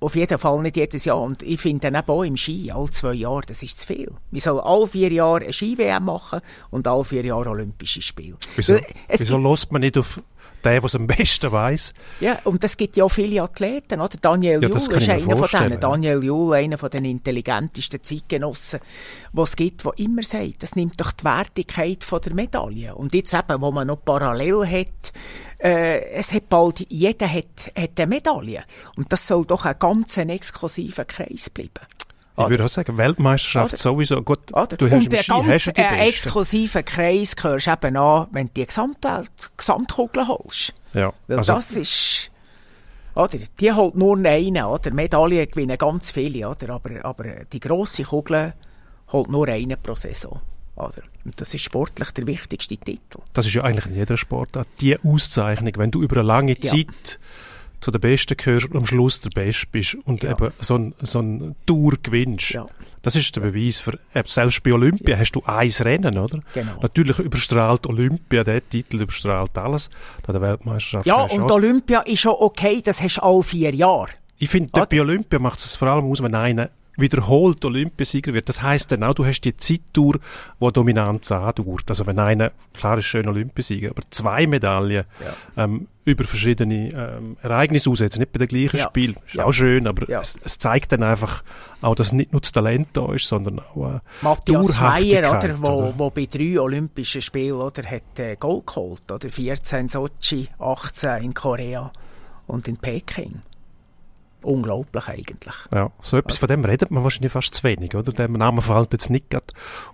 auf jeden Fall nicht jedes Jahr. Und ich finde dann auch im Ski, alle zwei Jahre, das ist zu viel. Wir sollen alle vier Jahre eine Ski-WM machen und alle vier Jahre Olympische Spiele. Wieso, es wieso lässt man nicht auf den, der es am besten weiss? ja, und es gibt ja auch viele Athleten, oder? Daniel Ja, Juhl das ist einer von denen. Daniel Juhl, einer von den intelligentesten Zeitgenossen, die es gibt, der immer sagt, das nimmt doch die Wertigkeit von der Medaille. Und jetzt eben, wo man noch parallel hat, äh, es hat bald, jeder hat, hat eine Medaille. Und das soll doch ein ganz exklusiver Kreis bleiben. Ich würde auch sagen, Weltmeisterschaft Oder? sowieso. Gut, Oder? du hast und der Ski ganz äh, Besten. exklusiven Kreis gehörst eben an, wenn du die Gesamtwelt, Gesamtkugel holst. Ja, Weil also, das ist, oder? Die holt nur einen, oder? Medaillen gewinnen ganz viele, oder? Aber, aber die grosse Kugel holt nur einen pro Saison, oder? Und das ist sportlich der wichtigste Titel. das ist ja eigentlich in jeder Sportart die Auszeichnung, wenn du über eine lange Ja. Zu den Besten gehörst und am Schluss der Beste bist und Ja. eben so ein, so ein Tour gewinnst. Ja. Das ist der Beweis für, selbst bei Olympia hast du ein Rennen, oder? Genau. Natürlich überstrahlt Olympia, der Titel überstrahlt alles. Da der Weltmeisterschaft Ja, und. Olympia ist schon okay, das hast du alle vier Jahre. Ich finde, bei Olympia macht es vor allem aus, wenn einer wiederholt Olympiasieger wird. Das heißt dann auch, du hast die Zeittour, die Dominanz andauert. Also wenn einer, klar ist schön Olympiasieger, aber zwei Medaillen ähm, über verschiedene ähm, Ereignisse aussetzen, nicht bei den gleichen Ja. Spielen. Ist Ja. auch schön, aber Ja. es, es zeigt dann einfach auch, dass nicht nur das Talent da ist, sondern auch äh, Matthias Meyer, oder, wo, oder? wo bei drei Olympischen Spielen oder, hat äh, Gold geholt. Oder? 14 in Sochi, 18 in Korea und in Peking. Unglaublich eigentlich. Ja, so etwas von dem redet man wahrscheinlich fast zu wenig, oder? Der Name fällt jetzt nicht gerade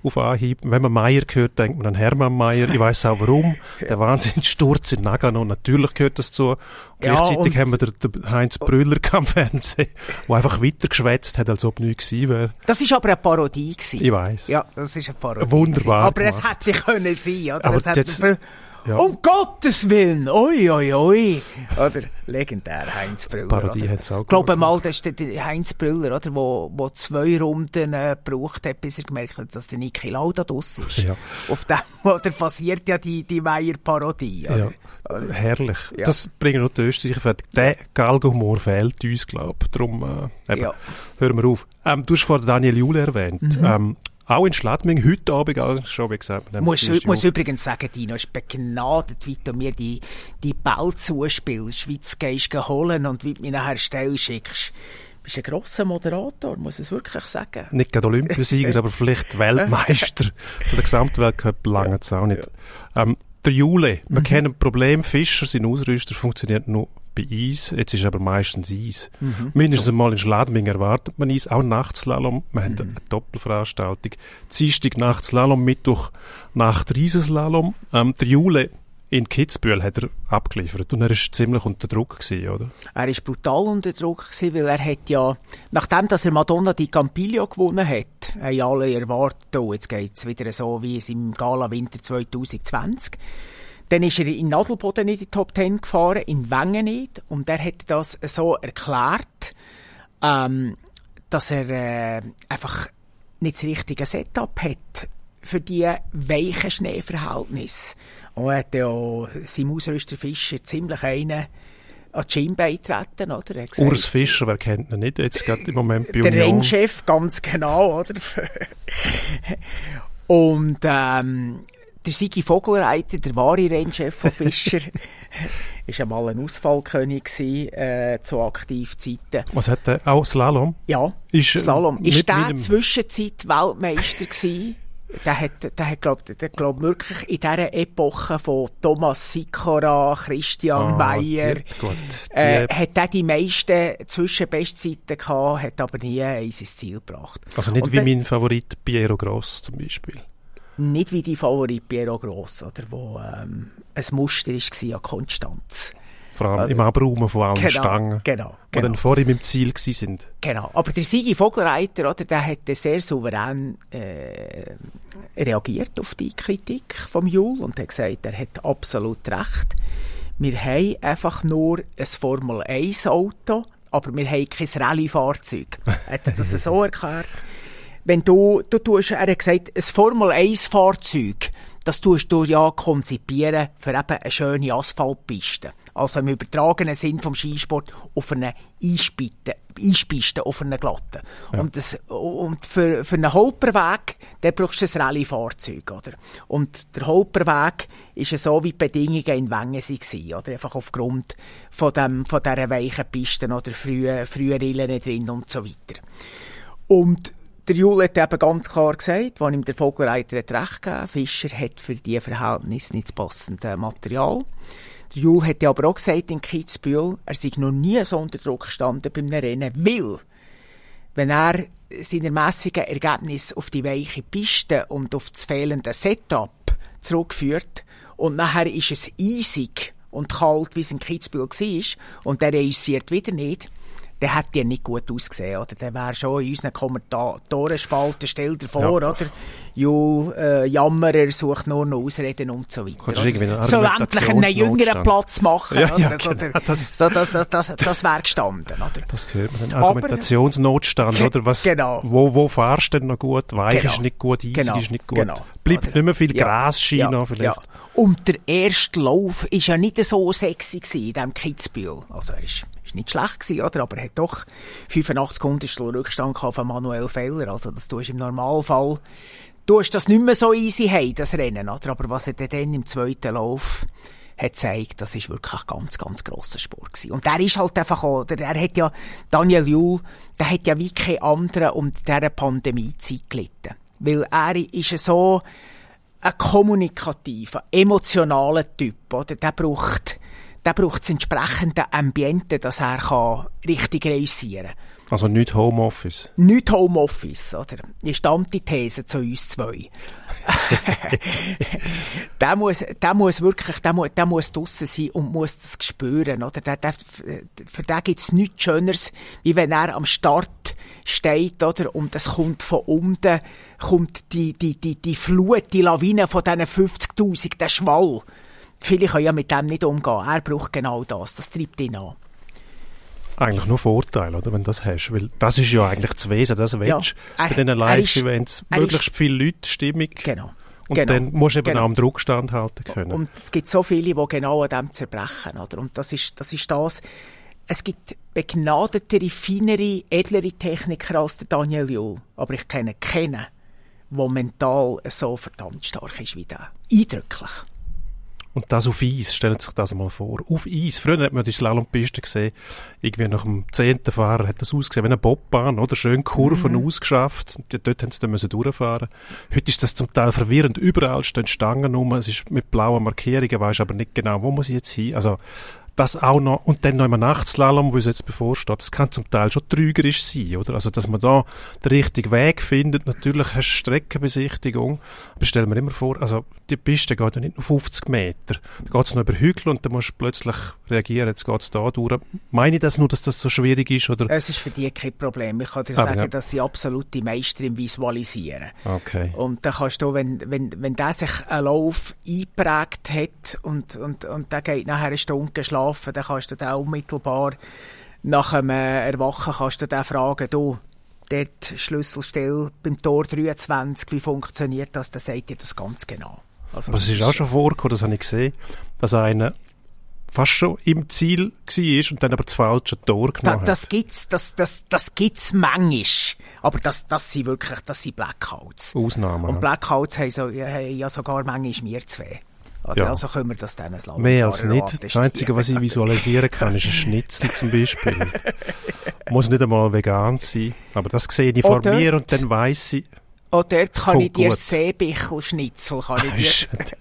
auf Anhieb. Wenn man Meier hört, denkt man an Hermann Meier. Ich weiß auch warum. Der Wahnsinnssturz in Nagano, natürlich gehört das zu. Ja, Gleichzeitig haben wir den, den Heinz Brüller am Fernsehen, der einfach weitergeschwätzt hat, als ob nichts gewesen wäre. Das ist aber eine Parodie gewesen. Ich weiß. Ja, das ist eine Parodie. Wunderbar gewesen. Aber es gemacht. hätte können sein, oder? Aber es hätte ja. Um Gottes Willen! Oi, oi, oi! Oder? Legendär, Heinz Brüller. Parodie oder? hat's auch Ich glaube mal, das ist der- der Heinz Brüller, oder? Wo, wo zwei Runden äh, gebraucht hat, bis er gemerkt hat, dass der Niki Lauda draus ist. Ja. Auf dem, oder passiert ja die, die Meier-Parodie? Ja. Herrlich. Ja. Das bringen nur die Österreicher fertig. Der Galgenhumor fehlt uns, glaube ich. Darum äh, eben, hören wir auf. Ähm, du hast vorhin Daniel Jule erwähnt. Ähm, auch in Schladming, heute Abend, also schon wie gesagt. nehmen Muss, übrigens sagen, Dino, ist begnadet, wie du mir die, die Ball zuspielst, es gehst holen und wie du mich nachher Stelle schickst. Du bist ein grosser Moderator, muss ich es wirklich sagen. Nicht gerade Olympiasieger, aber vielleicht Weltmeister von der Gesamtweltcup lange es auch nicht. Ähm, der Jule, Mhm. wir kennen Problem, Fischer, sein Ausrüster funktioniert nur bei Eis, jetzt ist aber meistens Eis. Mhm. Mindestens einmal in Schladming erwartet man Eis, auch Nachtslalom, wir haben Mhm. eine Doppelveranstaltung, Dienstag Nachtslalom, Mittwoch Nacht Riesenslalom. Ähm, der Jule in Kitzbühel hat er abgeliefert und er ist ziemlich unter Druck gewesen, oder? Er war brutal unter Druck, gewesen, weil er hat ja, nachdem dass er Madonna di Campiglio gewonnen hat, haben alle erwartet, oh, jetzt geht's wieder so wie es im Gala Winter 2020. Dann ist er in Nadelboden in die Top 10 gefahren, in Wengen nicht. Und er hat das so erklärt, ähm, dass er äh, einfach nicht das richtige Setup hat für die weichen Schneeverhältnisse. Und er hat ja seinem Ausrüster Fischer ziemlich einen an die Schiene beitreten, oder? Er Urs Fischer, wer kennt ihn nicht, jetzt gerade im Moment bei der Union. Rennchef, ganz genau, oder? Und ähm, der Sigi Vogelreiter, der wahre Rennchef von Fischer, ist einmal ein Ausfallkönig gewesen, äh, zu Aktivzeiten. Was hat er? Auch Slalom? Ja, Ist, äh, Slalom. mit Ist der meinem- Zwischenzeit Weltmeister gewesen? Der hat, der hat, glaub, der, glaub, wirklich in dieser Epoche von Thomas Sikora, Christian Ah, Meyer, die- gut, die- äh, hat er die meisten Zwischenbestzeiten gehabt, hat aber nie eins ins Ziel gebracht. Also nicht Und wie mein Favorit Piero Gross zum Beispiel. Nicht wie die Favorit Piero Gross, oder, wo ähm, ein Muster war an Konstanz. Vor allem Also- im Abraumen von allen Genau, Stangen, genau, die genau. dann vor ihm im Ziel sind. Genau. Aber der Sigi Vogelreiter, oder, der hat sehr souverän äh, reagiert auf die Kritik vom Jul und hat gesagt, er hat absolut recht. Wir haben einfach nur ein Formel 1 Auto, aber wir haben kein Rallye-Fahrzeug. hat er das so erklärt? Wenn du, du tust, er hat gesagt, ein Formel 1 Fahrzeug, das tust du ja konzipieren für eben eine schöne Asphaltpiste. Also im übertragenen Sinn vom Skisport auf eine Einspiste auf einer glatten. Und, das, und für, für einen Holperweg, der brauchst du ein Rallye-Fahrzeug, oder? Und der Holperweg ist ja so, wie die Bedingungen in Wengen waren, oder? Einfach aufgrund von dem, von dieser weichen Pisten oder frühen, frühen Rillen drin und so weiter. Und der Jule hat eben ganz klar gesagt, wann ihm der Vogelreiter hat recht gegeben, Fischer hat für diese Verhältnisse nicht das passende Material. Der Jule hat aber auch gesagt in Kitzbühel, er sei noch nie so unter Druck gestanden beim Rennen, weil, wenn er seine mässigen Ergebnisse auf die weiche Piste und auf das fehlende Setup zurückführt und nachher ist es eisig und kalt, wie es in Kitzbühel war, und der reüssiert wieder nicht, der hätte ja nicht gut ausgesehen, oder? Der wäre schon in unseren Kommentarspalten, stell dir vor, Ja. oder? Jul, äh, Jammerer sucht nur noch Ausreden und so weiter. Oder? so endlich einen jüngeren. Platz machen, Ja, oder? ja, genau, der, das- so, das, das, das, das wäre gestanden, oder? Das gehört man dann. Aber- Argumentationsnotstand, Ge- oder? Was, genau. Wo, wo fahrst du denn noch gut? Weich Genau. ist nicht gut, easy Genau, ist nicht gut. genau. Bleibt Oder- nicht mehr viel Ja, Grasschein ja, noch vielleicht. Ja. Und der erste Lauf ist ja nicht so sexy gewesen in diesem Kitzbühel. Also er ist, ist nicht schlecht gewesen, oder? Aber er hat doch 85 Hundertstel Rückstand von Manuel Feller. Also das tust du im Normalfall, du hast das nicht mehr so easy haben, das Rennen, oder? Aber was er dann im zweiten Lauf hat gezeigt, das ist wirklich ein ganz, ganz grosser Sport gewesen. Und der ist halt einfach auch, der, er hat ja, Daniel Juhl, der hat ja wie kein anderer um dieser Pandemiezeit gelitten. Weil er ist so, ein kommunikativer, emotionaler Typ, oder? Der braucht, der braucht das entsprechende Ambiente, dass er kann richtig reüssieren kann. Also nicht Homeoffice. Nicht Homeoffice, oder? Ist die Antithese zu uns zwei. der muss, der muss wirklich, der muss, der muss draussen sein und muss das spüren, oder? Der, der, für den gibt's nichts Schöneres, wie wenn er am Start steht, oder? Und es kommt von unten, kommt die, die, die, die Flut, die Lawine von diesen 50.000, der Schwall. Viele können ja mit dem nicht umgehen. Er braucht genau das. Das treibt ihn an. Eigentlich nur Vorteil, oder? Wenn du das hast. Weil das ist ja eigentlich das Wesen, das willst Ja, er- bei diesen Live-Events. Möglichst viele Leute, Stimmung. Genau. Und genau. dann musst du eben Genau. auch am Druck standhalten können. Und es gibt so viele, die genau an dem zerbrechen, oder? Und das ist, das ist das. Es gibt begnadetere, feinere, edlere Techniker als der Daniel Juhl. Aber ich kenne keinen, der mental so verdammt stark ist wie der. Eindrücklich. Und das auf Eis, stellen Sie sich das mal vor. Auf Eis. Früher hat man die Slalompiste gesehen, irgendwie nach dem zehnten Fahrer hat das ausgesehen wie eine Bobbahn, oder? Schön Kurven Mhm. ausgeschafft. Und dort haben sie dann müssen durchfahren. Heute ist das zum Teil verwirrend. Überall stehen Stangen rum, es ist mit blauen Markierungen, weisst aber nicht genau, wo muss ich jetzt hin. Also, das auch noch, und dann noch im Nachtslalom, wo es jetzt bevorsteht, das kann zum Teil schon trügerisch sein, oder? Also, dass man da den richtigen Weg findet. Natürlich hast du Streckenbesichtigung, aber stell mir immer vor, also, die Piste geht ja nicht nur 50 Meter. Da geht es noch über Hügel und dann musst du plötzlich reagieren, jetzt geht es da durch. Meine ich das nur, dass das so schwierig ist, oder? Es ist für die kein Problem. Ich kann dir Aber sagen, ja. dass sie absolute Meister im Visualisieren. Okay. Und dann kannst du, wenn, wenn, wenn der sich einen Lauf eingeprägt hat und, und, und der geht nachher eine Stunde geschlafen, dann kannst du den unmittelbar nach dem Erwachen kannst du den fragen, du, dort Schlüsselstelle beim Tor 23, wie funktioniert das? Dann sagt dir das ganz genau. Also Aber es das ist auch schon vorgekommen, das habe ich gesehen, dass einer fast schon im Ziel war und dann aber das falsche Tor Da, genommen das hat. gibt's, das, das, das gibt's manchmal. Aber das, das sind wirklich, das sind Blackouts. Ausnahmen. Und ja. Blackouts haben, so, haben ja sogar manchmal wir zwei. Oder? Ja. Also können wir das dann ein Mehr als nicht. Das Einzige, was ich visualisieren kann, ist ein Schnitzel zum Beispiel. Muss nicht einmal vegan sein. Aber das sehe ich vor mir und dann weiss ich, Oh, dort kann ich dir. Seebichelschnitzel, kann ich dir,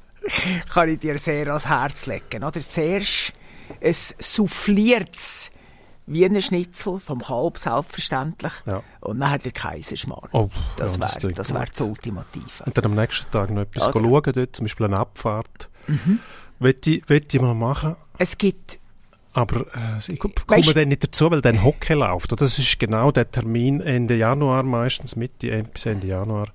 kann ich dir sehr ans Herz legen. Oder zuerst ein souffliertes Wiener Schnitzel vom Kalb, selbstverständlich. Ja. Und nachher der Kaiserschmarrn. oh, das ja, wäre das wär das Ultimative. Und dann am nächsten Tag noch etwas Oder? schauen dort, zum Beispiel eine Abfahrt. Mhm. Wollte ich, wollte ich mal machen. Es gibt Aber äh, ich komme dann nicht dazu, weil dann Hockey läuft. Oder? Das ist genau der Termin Ende Januar meistens, Mitte Ende- bis Ende Januar.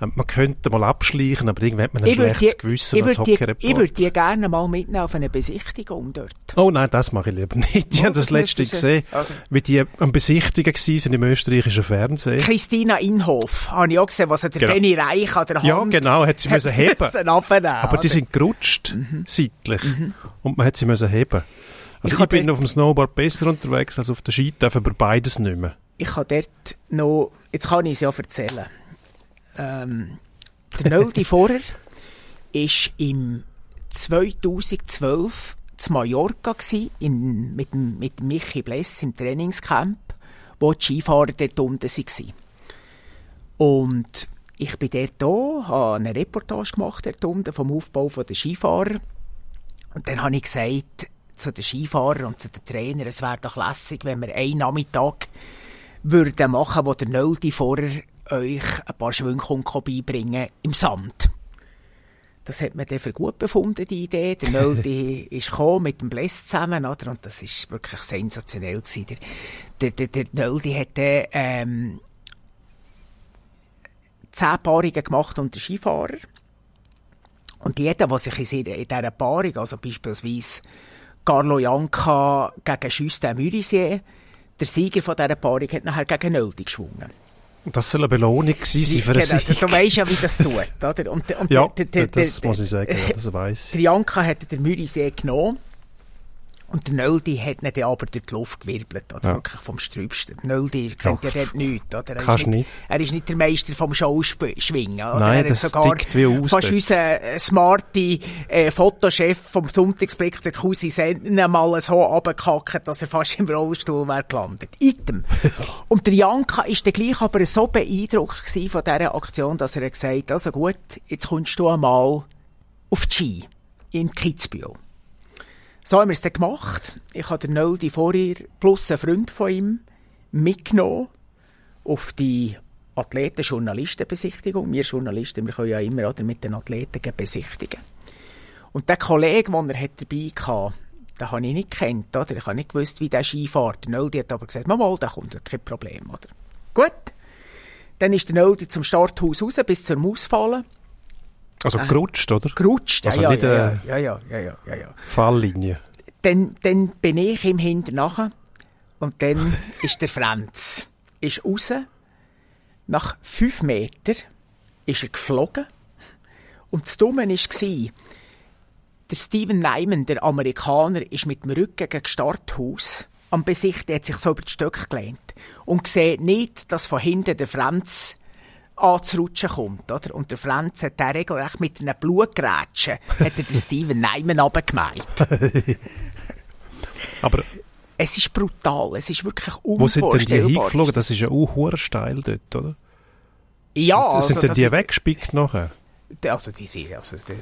Ähm, man könnte mal abschleichen, aber irgendwie hat man ein Ich würde schlechtes die, Gewissen ich als die, ich Hockeyreporter. würd die gerne mal mitnehmen auf eine Besichtigung dort. Oh nein, das mache ich lieber nicht. Ich Ja, habe das das letzte gesehen, Also- wie die am Besichtigen waren im österreichischen Fernsehen. Christina Inhof, habe ich auch gesehen, was der Genau. Benny Reich an der Hand Ja, genau, hat sie müssen heben. müssen Aber die sind gerutscht, seitlich. Und man hat sie müssen heben. Also Ich ich, bin auf dem Snowboard besser unterwegs als auf der Ski, darf aber beides nicht mehr. ich habe dort noch, jetzt kann ich es ja erzählen. Ähm, der Nöldi Vorer ist im 2012 zu Mallorca in, mit, mit Michi Bless im Trainingscamp, wo die Skifahrer dort unten waren. Und ich bin dort da, habe eine Reportage gemacht dort unten vom Aufbau der Skifahrer. Und dann habe ich gesagt zu den Skifahrern und zu den Trainern, es wäre doch lässig, wenn wir einen Nachmittag würden machen, wo der Nöldi vorher euch ein paar Schwünge beibringen im Sand. Das hat man dann für gut befunden, die Idee. Der Nöldi ist gekommen mit dem Bless zusammen, oder? Und das ist wirklich sensationell gewesen. Der, der, der, der Nöldi hat dann, ähm, zehn Paarungen gemacht unter Skifahrer. Und jeder, der sich in dieser Paarung, also beispielsweise Carlo Janka gegen Justin Mürisier, der Sieger von dieser Paarung, hat nachher gegen Nöldi geschwungen. Das soll eine Belohnung sein für einen Genau, Sieg. du weisst ja, wie das tut, oder? Und, und Ja, der, der, der, das muss ich sagen, ja, das weiss ich. Der Janka hat den Mürisier genommen. Und der Nöldi hat ihn dann aber durch die Luft gewirbelt, oder? Ja. Wirklich vom Strübsten. Der Nöldi kennt ja, dort nichts, oder? Er ist Kannst nicht. Er ist nicht der Meister vom Showschwingen, oder? Nein, er das sogar wie aus fast dort. unseren äh, smarte äh, Fotochef vom Sonntagsblick, der Cousin Senden, mal so runtergekackt, dass er fast im Rollstuhl wäre gelandet. Item. Und der Janka ist dann gleich aber so beeindruckt von dieser Aktion, dass er gesagt hat, also gut, jetzt kommst du einmal auf die Ski in Kitzbühel. So haben wir es dann gemacht. Ich habe den Nöldi vorher plus einen Freund von ihm mitgenommen auf die Athleten-Journalistenbesichtigung. Wir Journalisten, wir können ja immer oder, mit den Athleten besichtigen. Und der Kollege, den er dabei hatte, den habe ich nicht gekannt, oder? Ich habe nicht gewusst, wie der Ski fährt. Der Nöldi hat aber gesagt, mal, mal, da kommt kein Problem, oder? Gut. Dann ist der Nöldi zum Starthaus raus, bis zur Mausfalle. Also gerutscht, oder? Gerutscht, Also ja, nicht, ja, äh, ja, ja, ja, ja, ja, ja. Falllinie. Dann, dann bin ich ihm hinterher und dann ist der Franz ist raus. Nach fünf Metern ist er geflogen. Und das Dumme war, der Steven Nyman, der Amerikaner, ist mit dem Rücken gegen das Starthaus am Besicht, er hat sich so über die Stöcke gelehnt und sieht nicht, dass von hinten der Franz anzurutschen kommt, oder? Und der Franz hat den regelrecht mit einem Blutgrätschen, hat er den Steven Nyman runtergemeint. Aber Es ist brutal, es ist wirklich wo sind denn die unvorstellbar. hingeflogen? Das ist ja auch steil dort, oder? Ja, Das also, sind denn die weggespickt nachher? Also, die, sind- also der,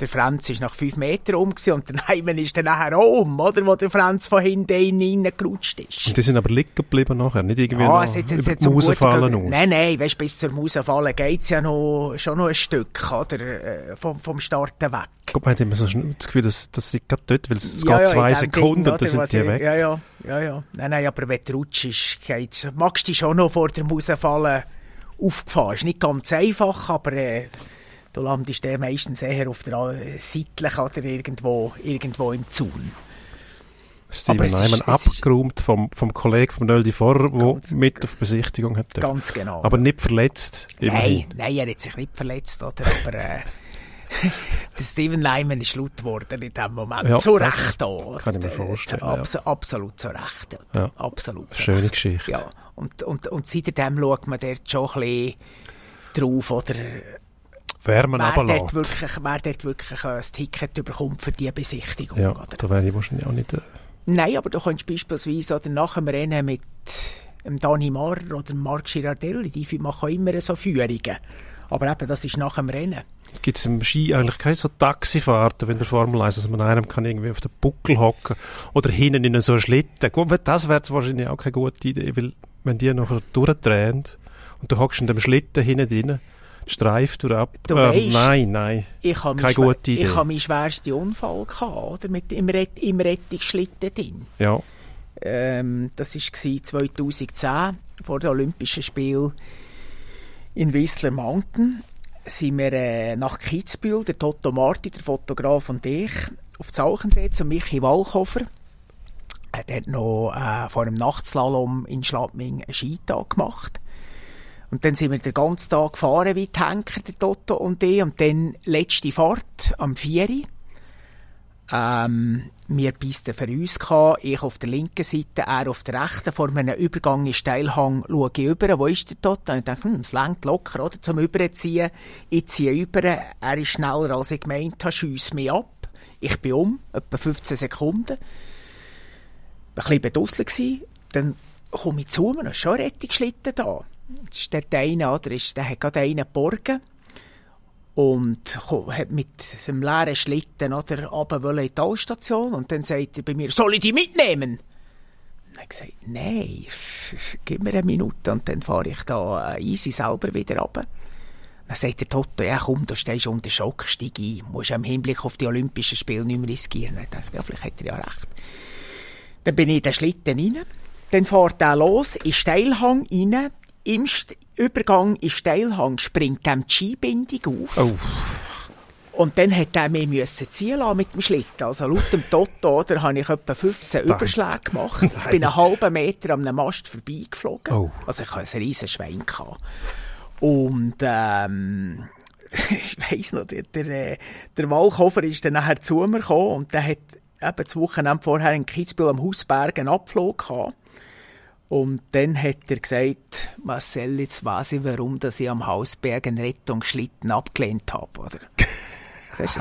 der Franz ist nach fünf Metern um und der Neiman ist dann nachher auch um, oder? Wo der Franz von hinten in ihn reingerutscht ist. Und die sind aber liegen geblieben nachher, nicht irgendwie Ah, noch es hat- es über hat die zum Maus Guten fallen ge- aus. Nein, nein, weißt, bis zur Mausfallen geht's ja noch, schon noch ein Stück, oder? äh, Vom, vom Starten weg. Guck mal, hat immer so das Gefühl, dass, dass sie gerade dort, weil es Ja, geht ja, zwei Sekunden Ding, und dann oder, sind die ich- weg. Ja, ja, ja, ja. Nein, nein, aber wenn du rutschst, geht's. Magst du dich schon noch vor der Mausfallen aufgefahren. Ist nicht ganz einfach, aber äh, du landest der meistens eher auf der äh, seitlich oder irgendwo, irgendwo im Zaun. Steven Nyman abgeräumt vom, vom Kollegen vom Nöldi Vorrer, der mit auf Besichtigung hat. dürfen. Ganz genau. Aber nicht verletzt. Nein, immerhin. nein, er hat sich nicht verletzt, oder? Aber äh, der Steven Lyman ist laut geworden in dem Moment. Ja, zu Recht auch. kann ich mir vorstellen, ja. Abs Absolut zu Recht. Ja. Absolut zu Schöne Recht. Geschichte. Ja, und, und, und seitdem schaut man dort schon ein bisschen drauf, oder Wärmen wer dort wirklich, wer dort wirklich äh, das Ticket bekommt für diese Besichtigung. Ja, oder? da wäre ich wahrscheinlich auch nicht... Äh, Nein, aber du kannst beispielsweise oder nach dem Rennen mit dem Dani Marr oder Marc Girardelli, die machen immer so Führungen. Aber eben, das ist nach dem Rennen. Gibt es im Ski eigentlich keine so Taxifahrten, wenn der Formel 1, dass man einem kann irgendwie auf den Buckel hocken oder hinten in so einen Schlitten. Gut, das wäre wahrscheinlich auch keine gute Idee, weil wenn die nachher durchdrehen und du hockst in dem Schlitten hinten drin, streift du ab. Du Ähm, weisst- nein, nein. Ich habe Keine gute Idee. Ich habe meinen schwersten Unfall gehabt, oder? Mit, im, Rett, im Rettungsschlitten drin. Ja, Ähm, das war 2010, vor den Olympischen Spielen in Whistler Mountain. Sind wir äh, nach Kitzbühel, der Toto Marti, der Fotograf und ich, auf die Alchensee und Michi Walchhofer. Er hat noch äh, vor einem Nachtslalom in Schladming einen Skitag gemacht. Und dann sind wir den ganzen Tag gefahren wie die Henker, der Toto und ich. Und dann letzte Fahrt am 4. Uhr. Ähm, wir Pisten für uns gehabt, ich auf der linken Seite, er auf der rechten, vor einem Übergang in Steilhang schaue ich über, wo ist der Toto? Und ich denke, hm, es längt locker, oder, zum Überziehen. Ich ziehe über, er ist schneller als ich gemeint habe, schiesse mich ab. Ich bin um, etwa 15 Sekunden. Ein bisschen bedusselt gsi, dann komme ich zu mir, und ist schon ein Rettungsschlitten da. Das ist der eine, oder, der hat gerade einen geborgen und hat mit einem leeren Schlitten oder runter wollen in die Talstation und dann sagt er bei mir, soll ich die mitnehmen? Habe ich gesagt, nein, gib mir eine Minute und dann fahre ich da äh, easy selber wieder runter. Dann sagt der Toto, ja komm, du stehst unter Schock, steig ein. Musst im Hinblick auf die Olympischen Spiele nicht mehr riskieren. Dann dachte ich, ja, vielleicht hat er ja recht. Dann bin ich in den Schlitten rein. Dann fährt er los, in Steilhang rein. Im St Übergang in Steilhang springt dem die Skibindung auf. Oh. Und dann hat er mich müssen ziehen lassen mit dem Schlitten. Also laut dem Toto, oder, habe ich etwa 15 Überschläge gemacht. Ich bin einen halben Meter an einem Mast vorbeigeflogen. Oh. Also ich hatte ein riesen Schwein. Gehabt. Und, ähm, ich weiss noch, der, der, äh, der Walkofer ist dann nachher zu mir gekommen und der hat eben das Wochenende vorher in Kitzbühel am Hausberg einen Abflug gehabt. Und dann hat er gesagt, Marcel, jetzt weiss ich, warum dass ich am Hausberg einen Rettungsschlitten abgelehnt habe, oder? Das?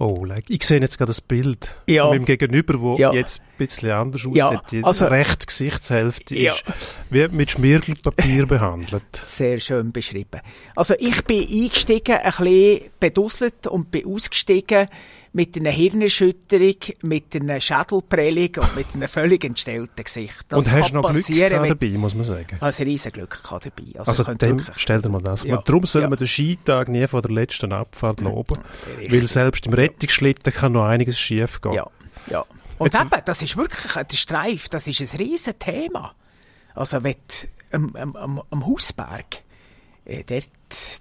Oh, like. ich sehe jetzt gerade das Bild Ja. von meinem Gegenüber, wo Ja. jetzt ein bisschen anders aussieht. Ja, Die also- rechte Gesichtshälfte Ja. ist wie mit Schmirgelpapier behandelt. Sehr schön beschrieben. Also ich bin eingestiegen, ein bisschen bedusselt und bin ausgestiegen mit einer Hirnerschütterung, mit einer Schädelprellung und mit einem völlig entstellten Gesicht. Das Und hast kann noch Glück dabei, muss man sagen. Ein riesen Glück dabei. Also, Also, dem, stell dir mal das vor. Ja. Darum soll Ja. man den Skitag nie von der letzten Abfahrt loben. Richtig. Weil selbst im Rettungsschlitten kann noch einiges schief gehen. Ja, ja. Und Jetzt- eben, das ist wirklich, der Streif, das ist ein riesen Thema. Also, wenn am, am, am, am Hausberg, äh, dort,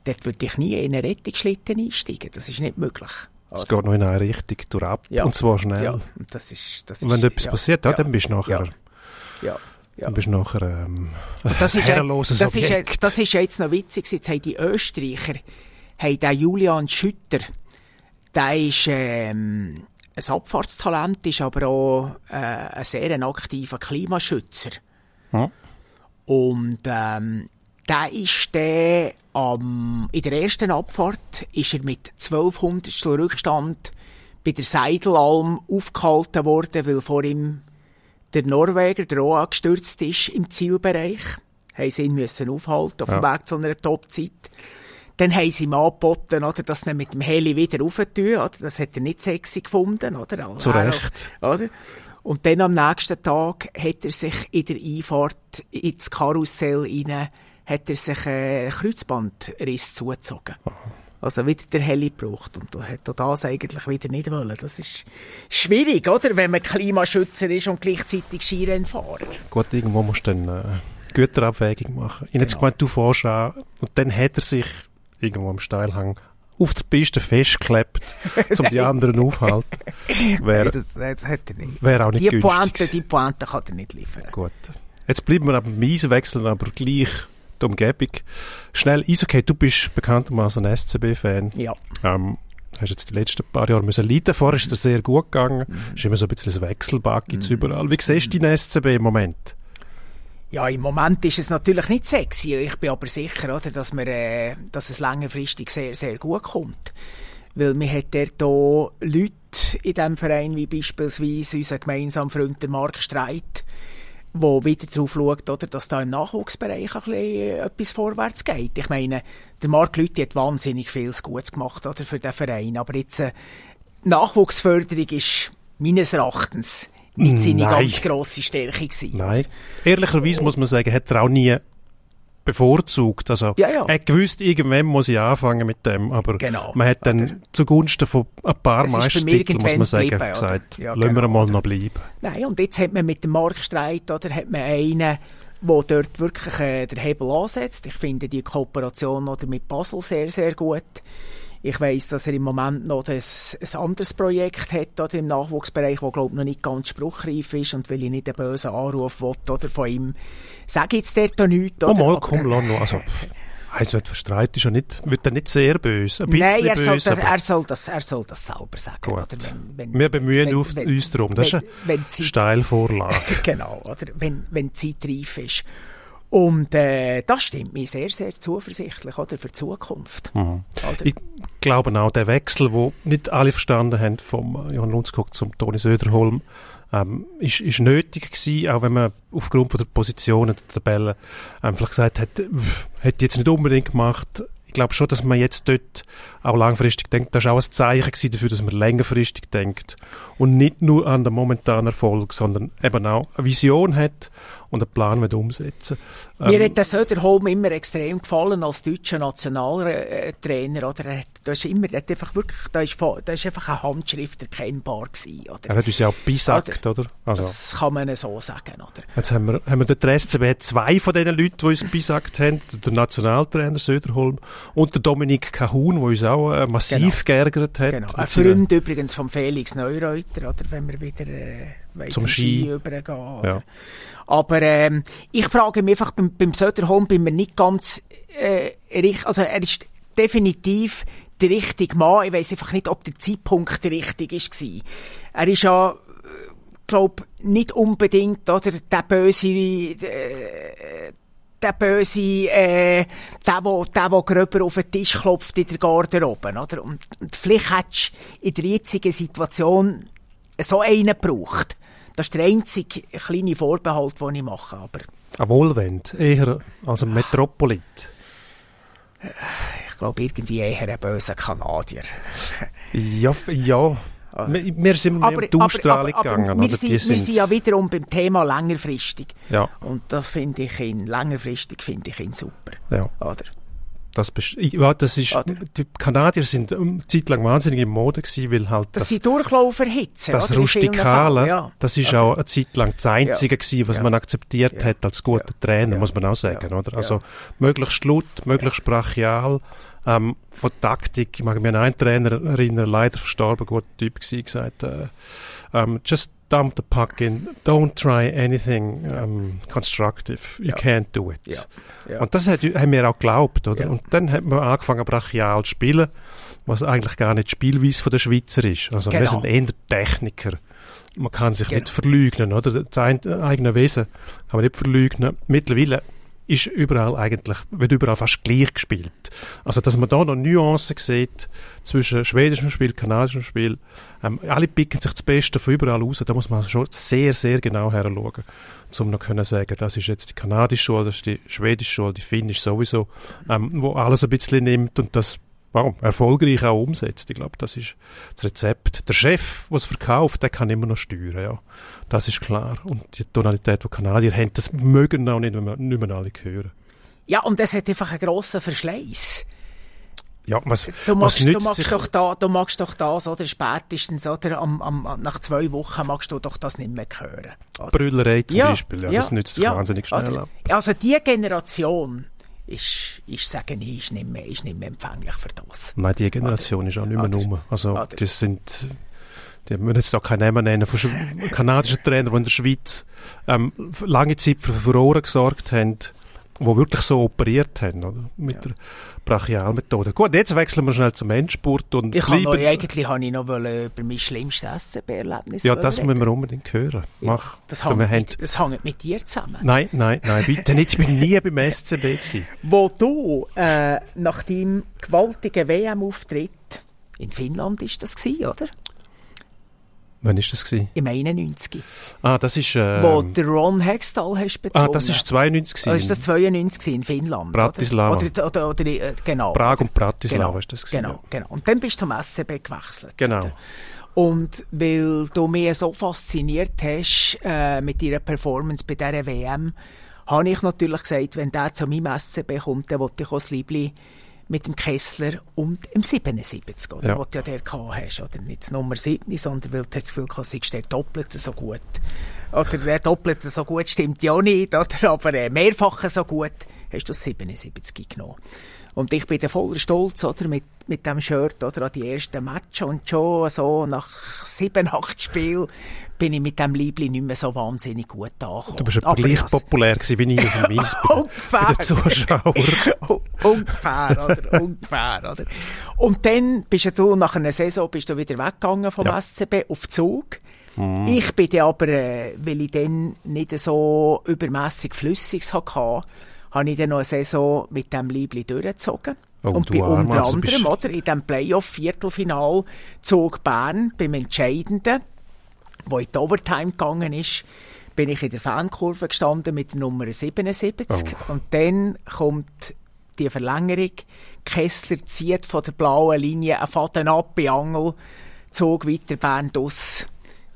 dort würde ich nie in einen Rettungsschlitten einsteigen. Das ist nicht möglich. Es geht noch in eine Richtung durch ab. Ja. Und zwar schnell. Ja, und das ist, das Und wenn ist, etwas ja, passiert, ja, ja, dann bist du nachher, Ja, ja, ja. dann bist du nachher ähm, Das ist, ein herrenloses das, ist, Objekt. das ist ja jetzt noch witzig. Jetzt haben die Österreicher, haben den Julian Schütter, der ist ähm, ein Abfahrtstalent, ist aber auch äh, ein sehr aktiver Klimaschützer. Ja. Und ähm, der ist der, ähm, in der ersten Abfahrt ist er mit 1200 Rückstand bei der Seidelalm aufgehalten worden, weil vor ihm der Norweger, der auch gestürzt ist im Zielbereich. Haben sie ihn müssen aufhalten auf dem Ja. Weg zu einer Topzeit. Dann haben sie ihm angeboten, oder, dass ihn mit dem Heli wieder raufentun, oder? Das hat er nicht sexy gefunden, oder? Also, Zu er- Recht. Oder? Und dann am nächsten Tag hat er sich in der Einfahrt ins Karussell rein, hat er sich einen Kreuzbandriss zugezogen. Also wieder der Heli gebraucht. Und er hat auch das eigentlich wieder nicht wollen. Das ist schwierig, oder? Wenn man Klimaschützer ist und gleichzeitig Skirennfahrer. Gut, irgendwo musst du dann äh, Güterabwägung machen. Ich habe jetzt Genau. gemeint, du fährst an und dann hat er sich irgendwo am Steilhang auf der Piste festgeklebt, um die anderen aufzuhalten. Wäre das, das hat er nicht. wär auch nicht Die günstig. Pointe, die Pointe kann er nicht liefern. Gut. Jetzt bleiben wir aber beim Eisen, wechseln aber gleich die Umgebung. Schnell, Eishockey, du bist bekanntermaßen ein SCB-Fan. Ja. Ähm, hast jetzt die letzten paar Jahre müssen leiden. Vorher ist es sehr gut gegangen. Mhm. Ist immer so ein bisschen ein Wechselbad gibt's überall. Wie siehst du deinen SCB im Moment? Ja, im Moment ist es natürlich nicht sexy. Ich bin aber sicher, oder, dass, wir, äh, dass es längerfristig sehr, sehr gut kommt. Weil man hat dort auch Leute in diesem Verein, wie beispielsweise unser gemeinsamer Freund der Mark Streit, wo wieder darauf schaut, oder, dass da im Nachwuchsbereich ein bisschen etwas vorwärts geht. Ich meine, der Mark Lüthi hat wahnsinnig viel Gutes gemacht oder, für den Verein. Aber jetzt, äh, Nachwuchsförderung ist meines Erachtens nicht seine Nein. ganz grosse Stärke gewesen. Nein. Ehrlicherweise muss man sagen, hat er auch nie bevorzugt. Also, Ja, ja. er hat gewusst, irgendwann muss ich anfangen mit dem, aber Genau. man hat dann zugunsten von ein paar Meistertiteln, muss man sagen, oder? gesagt, Ja, lassen wir genau, mal oder? noch bleiben. Nein, und jetzt hat man mit dem Marktstreit, oder, hat man einen, der dort wirklich äh, den Hebel ansetzt. Ich finde die Kooperation oder mit Basel sehr, sehr gut. Ich weiss, dass er im Moment noch das, ein anderes Projekt hat oder, im Nachwuchsbereich, das glaube noch nicht ganz spruchreif ist und weil ich nicht einen bösen Anruf will, oder, von ihm, sage jetzt dort auch nichts. Oh, Oder, mal, aber- komm, lass noch. Also, also, der Streit ist ja nicht, wird er nicht sehr böse. Ein Nein, er soll, böse, das, er, soll das, er soll das selber sagen. Wenn, wenn, wir bemühen wenn- auf, uns darum. Das ist eine Steilvorlage. genau, oder? Wenn, wenn die Zeit reif ist. Und äh, das stimmt mich sehr, sehr zuversichtlich oder, für die Zukunft. Mhm. Oder? Ich glaube auch, der Wechsel, wo nicht alle verstanden haben, vom Johann Lundskog zum Toni Söderholm, ähm, ist, ist nötig gewesen, auch wenn man aufgrund von der Position in der Tabelle einfach gesagt hat, hätte jetzt nicht unbedingt gemacht. Ich glaube schon, dass man jetzt dort auch langfristig denkt. Das war auch ein Zeichen dafür, dass man längerfristig denkt und nicht nur an den momentanen Erfolg, sondern eben auch eine Vision hat und einen Plan mit umsetzen. Mir Ähm, hat der Söderholm immer extrem gefallen als deutscher Nationaltrainer, oder? Er hat, da ist immer, er hat einfach wirklich, da ist, vo- da ist einfach eine Handschrift erkennbar gewesen, oder? er hat uns ja auch besagt, oder? Also, Das kann man so sagen, oder? jetzt haben wir, haben wir den SCB zwei von diesen Leuten, die uns besagt haben, der Nationaltrainer Söderholm und der Dominik Kahun, der uns auch äh, massiv geärgert hat. Genau. Ein Freund übrigens vom Felix Neureuter, oder? Wenn wir wieder äh, Zum zum Ski, Ski. übergehen. Ja. Aber ähm, ich frage mich einfach, beim, beim Söderholm bin mir nicht ganz äh, richtig, also er ist definitiv der richtige Mann. Ich weiß einfach nicht, ob der Zeitpunkt der richtige war. Er ist ja, glaube nicht unbedingt oder der böse, äh, der böse, äh, der, wo, der, wo gröber auf den Tisch klopft in der Garderobe, oder? Und, und vielleicht hättest du in der jetzigen Situation so einen gebraucht. Das ist der einzige kleine Vorbehalt, den ich mache, aber Ein Wohlwend, eher als ein Metropolit. ich glaube irgendwie eher ein böser Kanadier. Ja, ja. Wir, wir sind mehr um die Ausstrahlung gegangen. wir, sind, wir sind- ja wiederum beim Thema längerfristig. ja, Und da finde ich ihn, längerfristig finde ich ihn super. ja. Oder? Das, ja, das ist, Oder? die Kanadier sind eine Zeit lang wahnsinnig in Mode gewesen, weil halt Das, das, sind Durchlauferhitze. das oder? Rustikale, ja. das ist Oder? auch eine Zeit lang das Einzige gewesen, was Ja. man akzeptiert Ja. hat als guter Ja. Trainer, Ja. muss man auch sagen, Ja. oder? Also, Ja. möglichst laut, möglichst brachial, ähm, von Taktik, ich mag mich an einen Trainer erinnern, leider verstorben, guter Typ gewesen, gesagt, äh, ähm, just dump the puck in, don't try anything ähm, constructive, you Ja. can't do it. Ja. Ja. Und das hat, haben wir auch geglaubt, oder? Und dann hat man angefangen, brachial zu spielen, was eigentlich gar nicht Spielweise von der Schweizer ist. Also wir Genau. sind eher Techniker. Man kann sich Genau. nicht verleugnen, oder? Das ein- eigene Wesen kann man nicht verleugnen. Mittlerweile ist überall eigentlich, wird überall fast gleich gespielt. Also, dass man da noch Nuancen sieht zwischen schwedischem Spiel, kanadischem Spiel, ähm, alle picken sich das Beste von überall raus, da muss man schon sehr, sehr genau heranschauen, um noch können sagen, das ist jetzt die kanadische Schule, das ist die schwedische Schule, die finnische sowieso, ähm, wo alles ein bisschen nimmt und das warum, erfolgreich auch umsetzt. Ich glaube, das ist das Rezept. Der Chef, der es verkauft, der kann immer noch steuern, ja. Das ist klar. Und die Tonalität, die Kanadier haben, das mögen auch nicht, mehr- nicht mehr alle hören. ja, und das hat einfach einen grossen Verschleiß. Ja, was, Du was magst, du nützt magst sich... doch da, du magst doch das, oder spätestens, oder am, am, nach zwei Wochen magst du doch das nicht mehr hören. Oder? Brüllerei zum Beispiel, ja, das nützt sich ja, wahnsinnig schnell oder? ab. Also die Generation ist, ist sagen ich, ist nicht mehr, ist nicht mehr empfänglich für das. Nein, die Generation ist auch nicht mehr Oder- rum. Also, oder- das sind, die müssen jetzt da keinen Namen nennen, von Sch- kanadischen Trainer, die in der Schweiz ähm, lange Zeit für Furore gesorgt haben, die wirklich so operiert haben, oder? Mit der Brachialmethode. Gut, jetzt wechseln wir schnell zum Endspurt und Ich habe noch, bleiben- eigentlich habe ich noch wollen über mein schlimmstes SCB-Erlebnis Ja, das reden. müssen wir unbedingt hören. Mach. das hängt, haben, mit, das hängt mit dir zusammen. nein, nein, nein, bitte nicht. Ich bin nie beim SCB gewesen. Wo du äh, nach deinem gewaltigen WM-Auftritt in Finnland ist das gewesen, oder? Wann ist das gewesen? Im 91. Ah, das ist, ähm, wo der Ron Hextall hast bezwungen. ah, das ist 92 gewesen. Also ist das 92 gewesen in Finnland? Bratislava. Oder, oder, oder, oder äh, genau. Prag und Bratislava genau, ist das gewesen. Genau, ja. genau. Und dann bist du zum SCB gewechselt. Genau. Oder? Und weil du mich so fasziniert hast äh, mit deiner Performance bei dieser WM, habe ich natürlich gesagt, wenn der zu meinem SCB kommt, dann wollte ich auch das Liebli mit dem Kessler und im 77, oder? Ja. Was du ja der gehabt hast, oder? Nicht das Nummer 7, sondern weil du hast das Gefühl gehabt, sei der Doppelte so gut. Oder der Doppelte so gut stimmt ja nicht, oder? Aber äh, mehrfache so gut hast du das 77 genommen. Und ich bin da voller Stolz, oder, mit, mit dem Shirt, oder, an die ersten Match. Und schon so nach sieben, acht Spielen bin ich mit dem Liebling nicht mehr so wahnsinnig gut angekommen. Du bist Aber gleich ich has- populär gewesen wie ich auf dem Eis bei Ungefähr. den Zuschauern. ungefähr, oder? ungefähr, oder? Und dann bist du nach einer Saison bist du wieder weggegangen vom Ja. SCB auf Zug. Ich bin dann aber, äh, weil ich dann nicht so übermässig Flüssiges hatte, habe ich dann noch eine Saison mit dem Liebli durchgezogen. Oh, und bin Armer, unter also anderem, bist- oder, in dem Playoff-Viertelfinal Zug Bern beim Entscheidenden, wo in die Overtime gegangen ist, bin ich in der Fankurve gestanden mit der Nummer 77. Oh. Und dann kommt die Verlängerung. Kessler zieht von der blauen Linie einen Faden ab bei Angel, zog weiter Bern aus.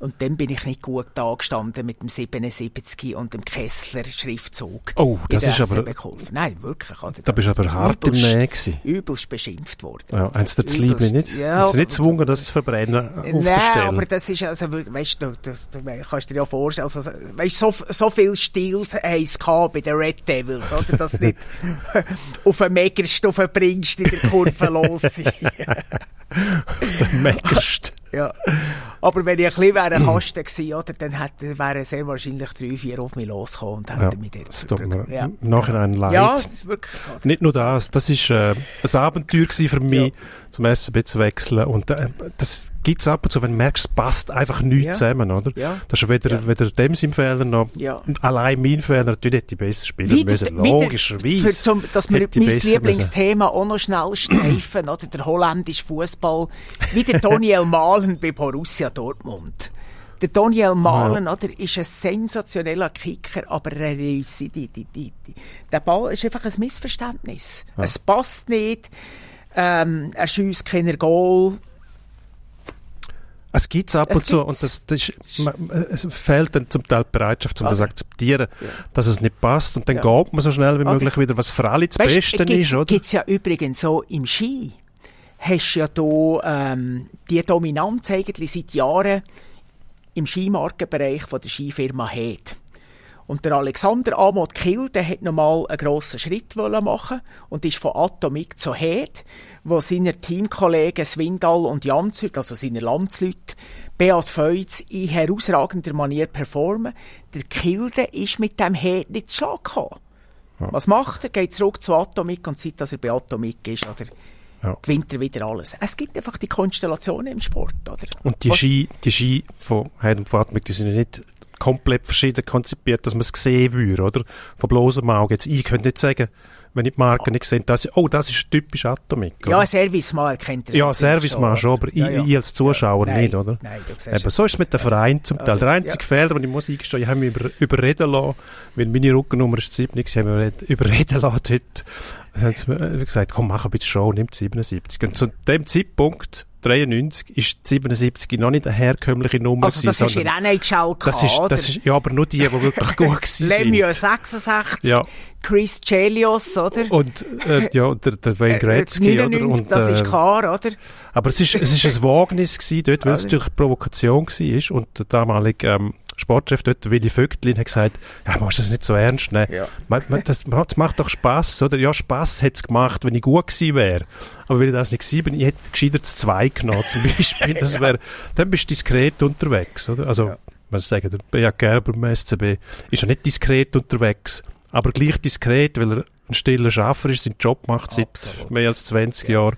Und dann bin ich nicht gut da gestanden mit dem 77 und dem Kessler-Schriftzug. Oh, das ist aber- geholfen. Nein, wirklich. Oder? Da bist du aber hart im Nähe gewesen. Übelst beschimpft worden. Ja, haben sie dir das Liebling nicht? Ja, haben sie nicht gezwungen, das zu verbrennen auf der Nein, aber das ist also, wirklich- weißt du, du, du, kannst dir ja vorstellen, also, weißt, so, so viel Stils haben es bei den Red Devils, oder, dass du nicht auf den Megerstufe bringst in der Kurve los sind. Meckerst. Ja. Aber wenn ich ein bisschen wäre Kasten gewesen, oder, dann hätte, wären sehr wahrscheinlich drei, vier auf mich losgekommen und Ja, hätten mich dort das tut mir ja. im Nachhinein leid. Ja, das ist wirklich, also, Nicht nur das, das ist äh, ein Abenteuer für mich, zum SCB zu wechseln. Und äh, das gibt's ab und zu, wenn du merkst, es passt einfach nichts Ja. zusammen, oder? ja. Das ist weder, Ja. weder dem sein Fehler noch Ja. allein mein Fehler. Natürlich hätte ich besser spielen Wieder- müssen, logischerweise. Zum, dass wir mein Lieblingsthema auch noch schnell streifen, oder? Der holländische Fußball. Wie der Daniel Mahlen bei Borussia Dortmund. Der Daniel Mahlen, oder, ist ein sensationeller Kicker, aber er die, die, die. Der Ball ist einfach ein Missverständnis. Es passt nicht. Ähm, er schießt keiner Goal. Es gibt's ab Es und zu und das, das ist, es fehlt dann zum Teil die Bereitschaft, um das Also, zu akzeptieren, dass es nicht passt und dann Ja. geht man so schnell wie Also, möglich wieder, was für alle das Weißt, Beste ist, oder? gibt's ja übrigens so im Ski. Hast ja da, ähm, die Dominanz eigentlich seit Jahren im Skimarkenbereich von der Skifirma Head. Und der Alexander Amod Kill, der hat nochmal einen grossen Schritt wollen machen und ist von Atomic zu Head, wo seine Teamkollegen Swindal und Janzüt, also seine Landsleute, Beat Feutz in herausragender Manier performen. Der Kilde ist mit dem Head nicht zu gekommen. Was macht er? Geht zurück zu Atomic und seit, dass er bei Atomic ist, oder? Ja. Gewinnt er wieder alles. Es gibt einfach die Konstellationen im Sport, oder? Und die Ski, die Ski von Head und Fatmik, die sind ja nicht komplett verschieden konzipiert, dass man es sehen würde, oder? Von bloßem Auge. Jetzt, ich könnte nicht sagen, wenn ich die Marke nicht sehe, dass ich, oh, das ist typisch Atomic. Ja, oder? Servicemann kennt er ja, natürlich Serviceman schon, aber Ja, ich, ja. ich als Zuschauer Nein, nicht, oder? Nein, du siehst Eben, so ist es mit den Vereinen zum Teil. Der einzige Fehler, den ich muss eingestehen, ich habe mich über, überreden lassen, weil meine Rückennummer ist 7, ich habe mich überreden- lassen dort. Dann haben sie äh, gesagt, komm, mach ein bisschen Show, nimm die 77. Und zu dem Zeitpunkt, 93, ist die 77 noch nicht eine herkömmliche Nummer Also das ist in NHL das ist, das ist, ja, aber nur die, die wirklich gut gewesen Lemieux sind. 66, Ja. Chris Chelios, oder? Und, äh, ja, und der, der Wayne Äh, Gretzky, oder? 99, Und, das ist äh, klar, oder? Aber es ist, es ist ein Wagnis gewesen dort, weil es natürlich eine Provokation war. Und der damalige ähm, Sportchef dort, Willi Vögtlin, hat gesagt, ja, musst das nicht so ernst nehmen. Ja. Man, man, das, das macht doch Spass, oder? Ja, Spass hat's gemacht, wenn ich gut gewesen wäre. Aber weil ich das nicht gewesen bin, ich hätte gescheiter das zwei genommen, zum Beispiel. Das wär, dann bist du diskret unterwegs, oder? Also, Ja. was sagen, der Beat Gerber beim SCB ist ja nicht diskret unterwegs, aber gleich diskret, weil er ein stiller Schaffer ist, seinen Job macht seit Absolut. mehr als 20 Jahren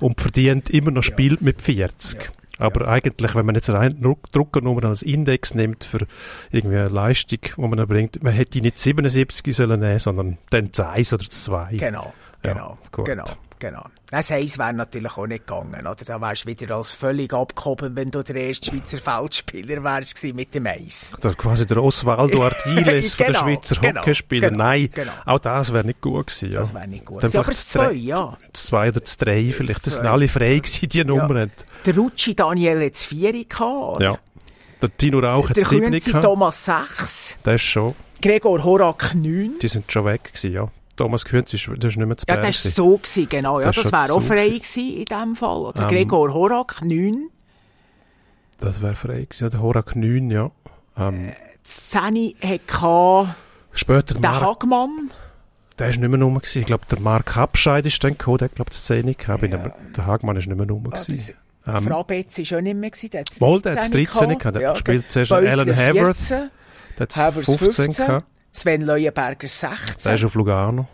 und verdient immer noch spielt mit 40. Aber eigentlich, wenn man jetzt Druck- Druckernummer als Index nimmt für irgendwie eine Leistung, die man erbringt, man hätte nicht 77 sollen nehmen, sondern dann das 1 oder das 2. Genau, Ja, genau, genau, genau. Das Eis wäre natürlich auch nicht gegangen, oder? Da wärst du wieder als völlig abgehoben, wenn du der erste Schweizer Feldspieler wärst mit dem Eis. Das quasi der Osvaldo Artiles von der Genau, Schweizer genau, Hockeyspieler. genau, Nein, genau. auch das wäre nicht gut gewesen. Ja. Das wäre nicht gut. Dann gewesen. Aber das zwei, drei- ja. Das 2 oder das 3 vielleicht. Das sind zwei. alle frei gewesen, die Nummern. Der Rutschi Daniel hat das Vieri gehabt? Ja. Der Tino Rauch hat Der 7 Künzi gehabt. Thomas 6, Der ist schon, Gregor Horak 9. die sind schon weg gewesen, ja. Thomas Künz ist, der ist nicht mehr zu Ja, das war so, gewesen, genau. Ja, Das das wäre auch frei gewesen. in dem Fall. Oder Ähm, Gregor Horak 9. Das wäre frei gewesen. Ja, der Horak 9, ja. Ähm, Das 10 hatte später der der Hagmann. der ist nicht mehr rum. Ich glaube, der Mark Habscheid ist dann gekommen, der hat, glaube ich, die Szene gehabt. Aber Der Hagmann ist nicht mehr rum gewesen. das- Ähm, Frau Betz war auch nicht mehr. gewesen, Der Wohl, der hat das 13 gehabt. Der spielt zuerst Alan Havertz. 14, der hat Havers 15 15, gehabt. Sven Leuenberger Der 16. ist auf Lugano.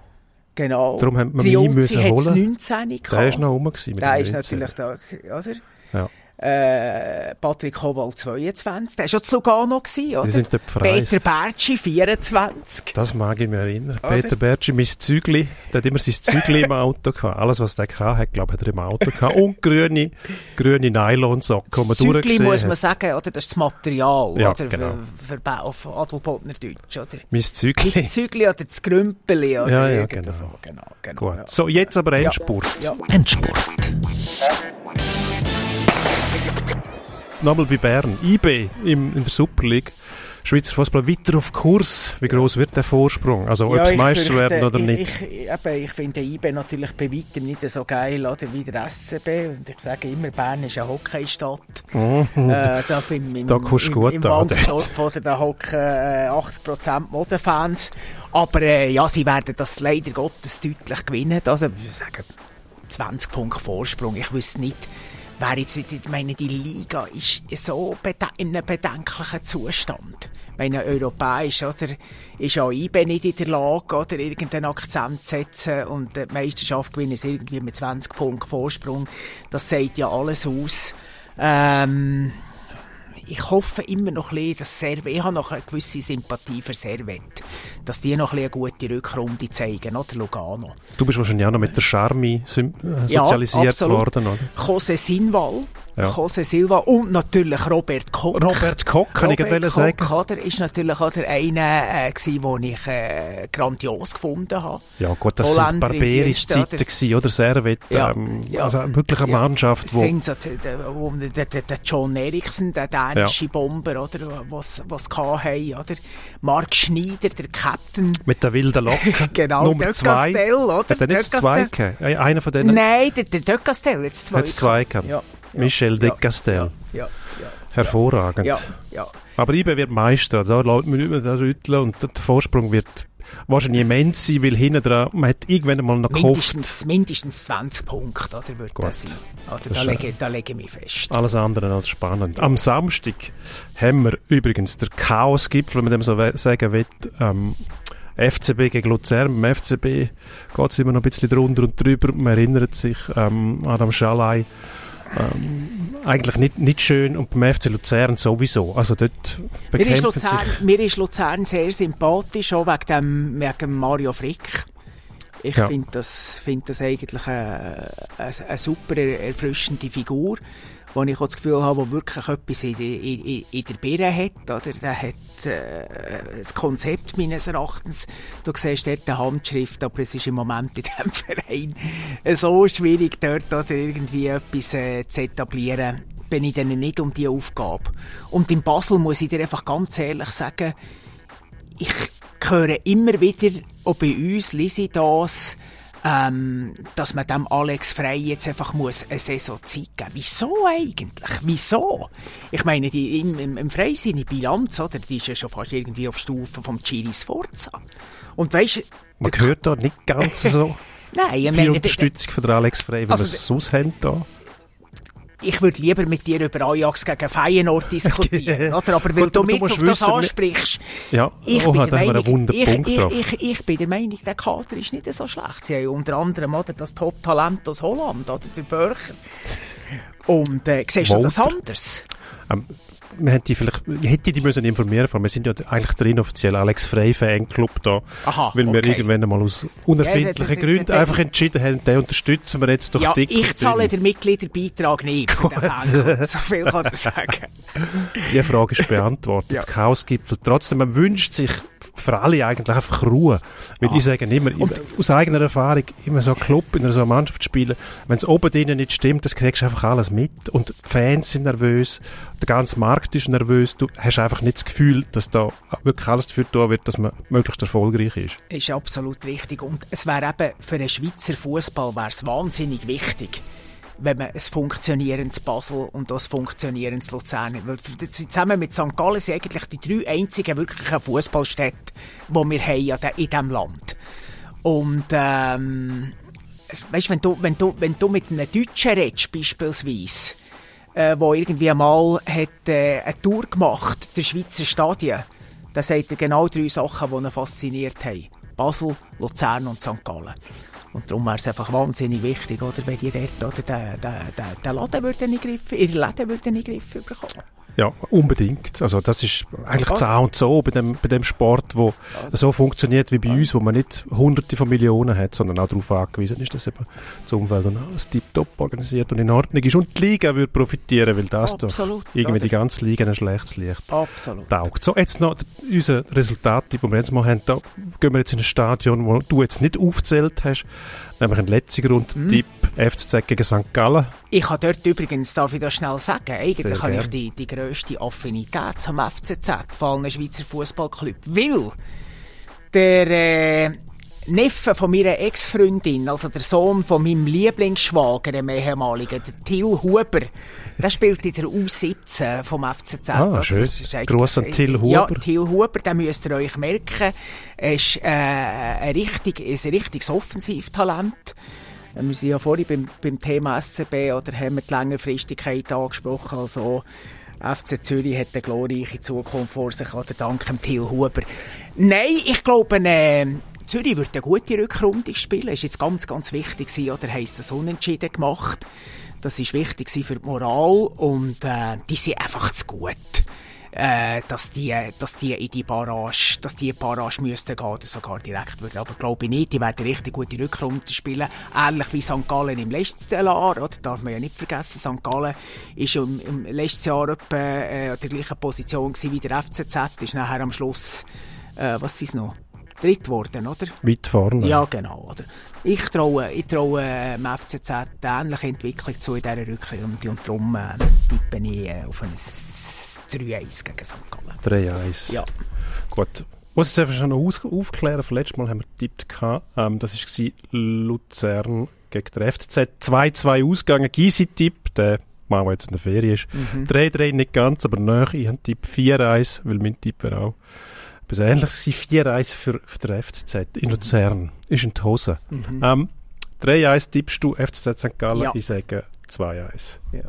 Genau. Darum haben wir ihn müssen holen. 19 gehabt. Der ist noch rum gewesen. mit Der ist 19. natürlich da, oder? Ja. Äh, Patrick Hobal 22. Der war schon zu Lugano, gewesen, oder? Die sind dort. Peter Bertschi 24. Das mag ich mich erinnern. Peter Bertschi, mein Zügli, der hat immer sein Zügli im Auto gehabt. Alles, was der gehabt hat, glaube ich, hat er im Auto gehabt. Und grüne, grüne Nylonsocken, die man Zügli muss man sagen, oder? Das ist das Material, Ja, oder? genau. Für, für auf Adelbodner Deutsch, oder? Mein Das Zügli. Zügli oder das Grümpeli, oder? Ja, ja, genau. So. genau, genau Gut. ja. So, jetzt aber Endspurt. Ja. Endspurt. Nochmal bei Bern. IB im, in der Super League. Schweizer Fußball weiter auf Kurs. Wie groß wird der Vorsprung? Also ob sie ich Meister werden oder ich, nicht. Ich, eben, ich finde IB natürlich bei weitem nicht so geil oder, wie der SCB. Und ich sage immer, Bern ist eine Hockeystadt. äh, da beim, im, Da kommst du im, gut im an, Waldorf oder da hocken äh, 80% Modefans. Aber äh, ja, sie werden das leider Gottes deutlich gewinnen. Also ich würde sagen, 20 Punkte Vorsprung. Ich wüsste nicht, wer jetzt, ich meine, die Liga ist so in einem bedenklichen Zustand. Meine europäisch, oder, ist auch IB nicht in der Lage, oder, irgendeinen Akzent zu setzen und die Meisterschaft gewinnen ist irgendwie mit 20 Punkten Vorsprung. Das sagt ja alles aus. Ähm, ich hoffe immer noch ein bisschen, dass Servet, ich habe noch eine gewisse Sympathie für Servet, dass die noch ein bisschen eine gute Rückrunde zeigen, oder Lugano. Du bist wahrscheinlich auch noch mit der Charmi sym- äh, sozialisiert absolut. worden, oder? Jose Sinval, Ja. Jose Silva und natürlich Robert Koch. Robert Koch, kann ich Robert gerade Koch, sagen. Oder, ist natürlich auch der eine äh, den ich äh, grandios gefunden habe. Ja gut, das sind Holländer in Barberis-Zeiten Dienst, gewesen, oder? Servet, Ja, ähm, ja, also wirklich eine ja. Mannschaft, wo... Sensation, der, der, der, John Eriksen, der dänische Bomber, oder, was, was haben, oder? Mark Schneider, der Captain. Mit der wilden Locke. Genau, Nummer De zwei. Castell, oder? Hat er nicht zwei Castell. Äh, Einer von denen Nein, der, der De Castell, jetzt zwei. hat zwei gehabt. Ja, ja, Michel ja, de Castel. Ja, ja, Hervorragend. ja, ja. Aber IB wird Meister, also lässt man nicht mehr rütteln und der Vorsprung wird wahrscheinlich immens sein, weil hinten dran, man hat irgendwann mal noch gehofft, Mindestens, mindestens 20 Punkte, oder, Gut. das sein. Oder, Das da, lege, da lege ich mich fest. alles andere als spannend. Am Samstag haben wir übrigens der Chaos-Gipfel, wenn man dem so sagen will, ähm, FCB gegen Luzern. Beim FCB geht es immer noch ein bisschen drunter und drüber. Man erinnert sich, ähm, Adam Schalay, ähm, eigentlich nicht, nicht schön und beim FC Luzern sowieso. Also dort Mir ist, Luzern, mir ist Luzern sehr sympathisch, auch wegen, dem, wegen Mario Frick. Ich Ja. finde das, find das eigentlich eine, eine, eine super erfrischende Figur, wo ich auch das Gefühl habe, wo wirklich etwas in, in, in, der Birne hat. Oder? Der hat äh, das Konzept meines Erachtens. Du siehst dort die Handschrift, aber es ist im Moment in diesem Verein so schwierig, dort oder irgendwie etwas äh, zu etablieren bin ich denen nicht um die Aufgabe. Und in Basel muss ich dir einfach ganz ehrlich sagen, ich höre immer wieder, auch bei uns lese ich das, ähm, dass man dem Alex Frey jetzt einfach muss eine Saison Zeit geben. Wieso eigentlich? Wieso? Ich meine, die, im, im, im Frey seine Bilanz, oder, die ist ja schon fast irgendwie auf Stufe vom Chiris Forza. Und weisst, Man hört da nicht ganz so nein, ich viel meine, Unterstützung von der Alex Frey, weil Also wir es sonst haben da. Ich würde lieber mit dir über Ajax gegen Feyenoord diskutieren, oder? Aber Gut, du mich auf das wissen, ansprichst, Ja, ich oha, bin der Meinung, wunder ich, ich, ich, ich bin der Meinung, der Kader ist nicht so schlecht. Sie haben unter anderem oder, das Top-Talent aus Holland, oder der Börcher. Und äh, siehst du das Walter. anders? Ähm, wir hätten die vielleicht, ich hätte die müssen informieren, weil wir sind ja eigentlich der inoffizielle Alex Frey Fanclub da, Aha, weil wir okay. irgendwann einmal aus unerfindlichen Ja, Gründen einfach entschieden haben, den unterstützen wir jetzt durch Ja, dick ich zahle den Mitgliederbeitrag nicht Fanclub. So viel kann ich sagen. Die Frage ist beantwortet. Ja. Chaosgipfel. Trotzdem, man wünscht sich für alle eigentlich einfach Ruhe. Weil Ah. ich sage immer, aus eigener Erfahrung, immer so ein Club in einer so einer Mannschaft spielen, wenn es oben drinnen nicht stimmt, das kriegst du einfach alles mit. Und die Fans sind nervös, der ganze Markt ist nervös, du hast einfach nicht das Gefühl, dass da wirklich alles dafür tun wird, dass man möglichst erfolgreich ist. ist absolut richtig. Und es wäre eben für den Schweizer Fußball wäre es wahnsinnig wichtig, wenn man ein funktionierendes Basel und das funktionierendes Luzern hat. Weil zusammen mit St. Gallen sind eigentlich die drei einzigen wirklichen Fußballstädte, die wir haben in diesem Land. Und ähm, weißt, wenn du, wenn du, wenn du mit einem Deutschen redest, beispielsweise, äh, wo irgendwie mal hat, äh, eine Tour gemacht, der Schweizer Stadien, dann sagt er genau drei Sachen, die ihn fasziniert haben. Basel, Luzern und St. Gallen. Und darum wäre es einfach wahnsinnig wichtig, oder, wenn die dort oder den, den, den, den Laden würden in Griff, ihre Läden würden in Griff bekommen. Ja, unbedingt. Also das ist eigentlich das A und so bei dem, bei dem Sport, wo so funktioniert wie bei uns, wo man nicht hunderte von Millionen hat, sondern auch darauf angewiesen ist, dass eben das Umfeld und alles tiptop organisiert und in Ordnung ist. Und die Liga würde profitieren, weil das Absolut, doch irgendwie die ganze Liga ein schlechtes Licht Absolut. taugt. So, jetzt noch unser Resultat, die wir jetzt mal haben. Da gehen wir jetzt in ein Stadion, wo du jetzt nicht aufgezählt hast. Nämlich ein letzter Grundtipp, Mhm. FCZ gegen St. Gallen. Ich kann dort übrigens, darf ich das schnell sagen, eigentlich habe ich die, die grösste Affinität zum FCZ, vor allem Schweizer Fußballclub, weil der äh, Neffe von meiner Ex-Freundin, also der Sohn von meinem Lieblingsschwager, dem ehemaligen, der Till Huber, der spielt in der U17 vom FCZ. Ah, schön. Das ist eigentlich- Gruss an Till Ja, Huber. Till Huber, den müsst ihr euch merken. Er ist, äh, ein, richtig, ist ein richtiges Offensivtalent. Wir sind ja vorhin beim, beim Thema SCB oder haben wir die Längerfristigkeit angesprochen. Also, FC Zürich hat eine glorreiche Zukunft vor sich, oder dank dem Till Huber. Nein, ich glaube, äh, Zürich wird eine gute Rückrunde spielen. Ist jetzt ganz, ganz wichtig gewesen, oder heisst das Unentschieden gemacht. Das ist wichtig für die Moral und äh, die sind einfach zu gut äh, dass die, dass die in die Barrage, dass die Barrage müssten gehen oder sogar direkt würden. Aber glaube ich nicht, die werden richtig gute Rückrunde spielen. Ähnlich wie St. Gallen im letzten Jahr, oder? Darf man ja nicht vergessen. St. Gallen ist im, im letzten Jahr etwa, äh, an der gleichen Position gewesen wie der FCZ, ist nachher am Schluss, äh, was ist noch? Dritt geworden, oder? Weit vorne. Ja, genau, oder? Ich traue, ich traue dem FCZ eine ähnliche Entwicklung zu in dieser Rückrunde und darum äh, tippe ich äh, auf ein 3-1 gegen St. Gallen. 3-1. Ja. Gut. Ich muss jetzt einfach schon noch aufklären. Vom letzten Mal haben wir getippt. Ähm, das war Luzern gegen der FCZ. 2-2 ausgegangen. Gysi-Tipp, der Mann, der jetzt in der Ferien ist. Mhm. 3-3 nicht ganz, aber näher. Ich habe Tipp 4-1, weil mein Tipp wäre auch etwas ähnliches gewesen. 4-1 für, für den FCZ in Luzern. Ist in die Hose. Ähm, 3-1 tippst du FCZ St. Gallen. Mhm. Ja. Ich sage 2-1. Ja.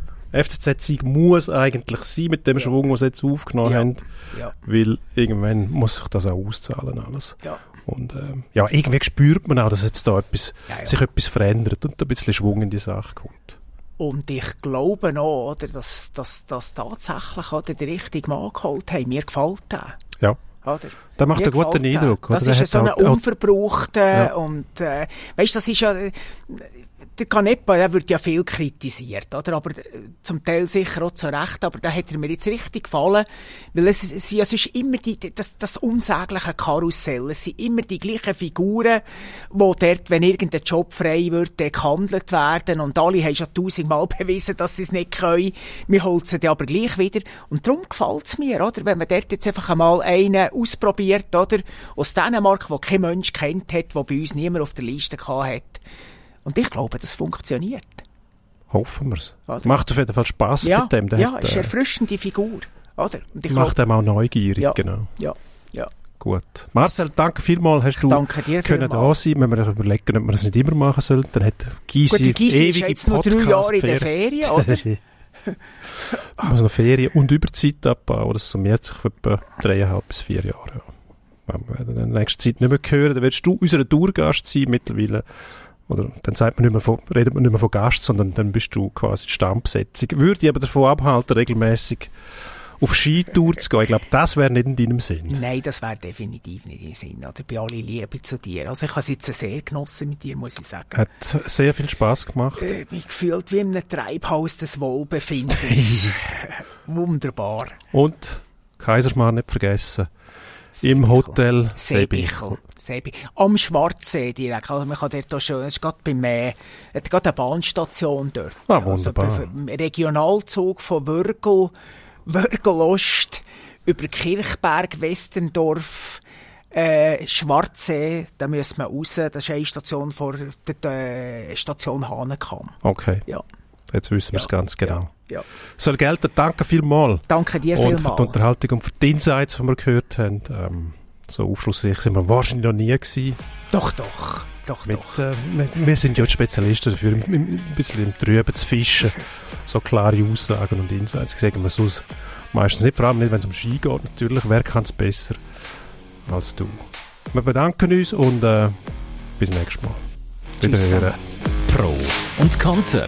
FCZ-Sieg muss eigentlich sein mit dem Schwung, den sie jetzt aufgenommen Ja. haben. Ja. Weil irgendwann muss sich das auch auszahlen alles. Ja. Und ähm, ja, irgendwie spürt man auch, dass jetzt da etwas, Ja, ja. sich etwas verändert und ein bisschen Schwung in die Sache kommt. Und ich glaube noch, oder, dass, dass, dass tatsächlich oder, die richtige Mann geholt haben. Mir gefällt der. Ja. Oder? Der macht einen guten. Eindruck. Das oder? Der ist so ein auch- unverbrauchter Ja. und äh, weißt, das ist ja äh, der Canepa, der wird ja viel kritisiert, oder? Aber äh, zum Teil sicher auch zu Recht, aber da hat er mir jetzt richtig gefallen, weil es, es ja sonst immer die, das, das unsägliche Karussell, es sind immer die gleichen Figuren, wo dort, wenn irgendein Job frei wird, gehandelt werden und alle haben schon tausendmal bewiesen, dass sie es nicht können. Wir holen sie aber gleich wieder und darum gefällt es mir, oder? Wenn man dort jetzt einfach einmal einen ausprobiert, oder? Aus Dänemark, wo kein Mensch kennt hat, wo bei uns niemand auf der Liste gehabt hat. Und ich glaube, das funktioniert. Hoffen wir es. Macht auf jeden Fall Spass Ja, mit dem. Der ja, hat, ist äh, eine erfrischende Figur, oder? Ich macht einem auch neugierig, Ja. genau. ja, ja. Gut. Marcel, danke vielmals, hast du danke dir können da sein. Wenn wir uns überlegen, ob wir das nicht immer machen sollten, dann hat Gysi Gut, der Gysi ist ewige jetzt noch drei Jahre in der Ferien, oder? muss noch Ferien und Überzeit abbauen. Das summiert sich etwa dreieinhalb bis vier Jahre. Ja. Wenn wir in der nächsten Zeit nicht mehr hören, dann wirst du unser Tourgast sein mittlerweile. Oder dann sagt man nicht mehr von, redet man nicht mehr von Gast, sondern dann bist du quasi die Stammbesetzung. Würde ich aber davon abhalten, regelmäßig auf Skitour zu gehen. Ich glaube, das wäre nicht in deinem Sinn. Nein, das wäre definitiv nicht im Sinn, oder? Bei aller Liebe zu dir. Also ich habe es jetzt sehr genossen mit dir, muss ich sagen. Hat sehr viel Spaß gemacht. Äh, mich gefühlt wie in einem Treibhaus des Wohlbefindens. Wunderbar. Und Kaisersmann nicht vergessen. Im Hotel Seebichel. Seebi Am Schwarzsee direkt. Also man kann dort auch es ist gerade beim, äh, gerade eine Bahnstation dort. Ah, wunderbar. Also, im Regionalzug von Würgel, Würgelost über Kirchberg, Westendorf, äh, Schwarzsee, da müssen wir raus. Das ist eine Station vor der äh, Station Hanenkam. Okay, Ja. jetzt wissen wir es ganz genau. Ja. Ja. Soll gelten, danke vielmals. Danke dir Und für vielmals. die Unterhaltung und für die Insights, die wir gehört haben. Ähm, so aufschlussreich sind wir wahrscheinlich noch nie gewesen. Doch, doch. Doch, Mit, doch. äh, wir, wir sind ja Spezialisten dafür, im, im, ein bisschen im Trüben zu fischen. So klare Aussagen und Insights sagen wir sonst meistens nicht, vor allem nicht, wenn es um Ski geht natürlich. Wer kann es besser als du? Wir bedanken uns und äh, bis nächstes Mal. Wiederhören. Pro und Konter.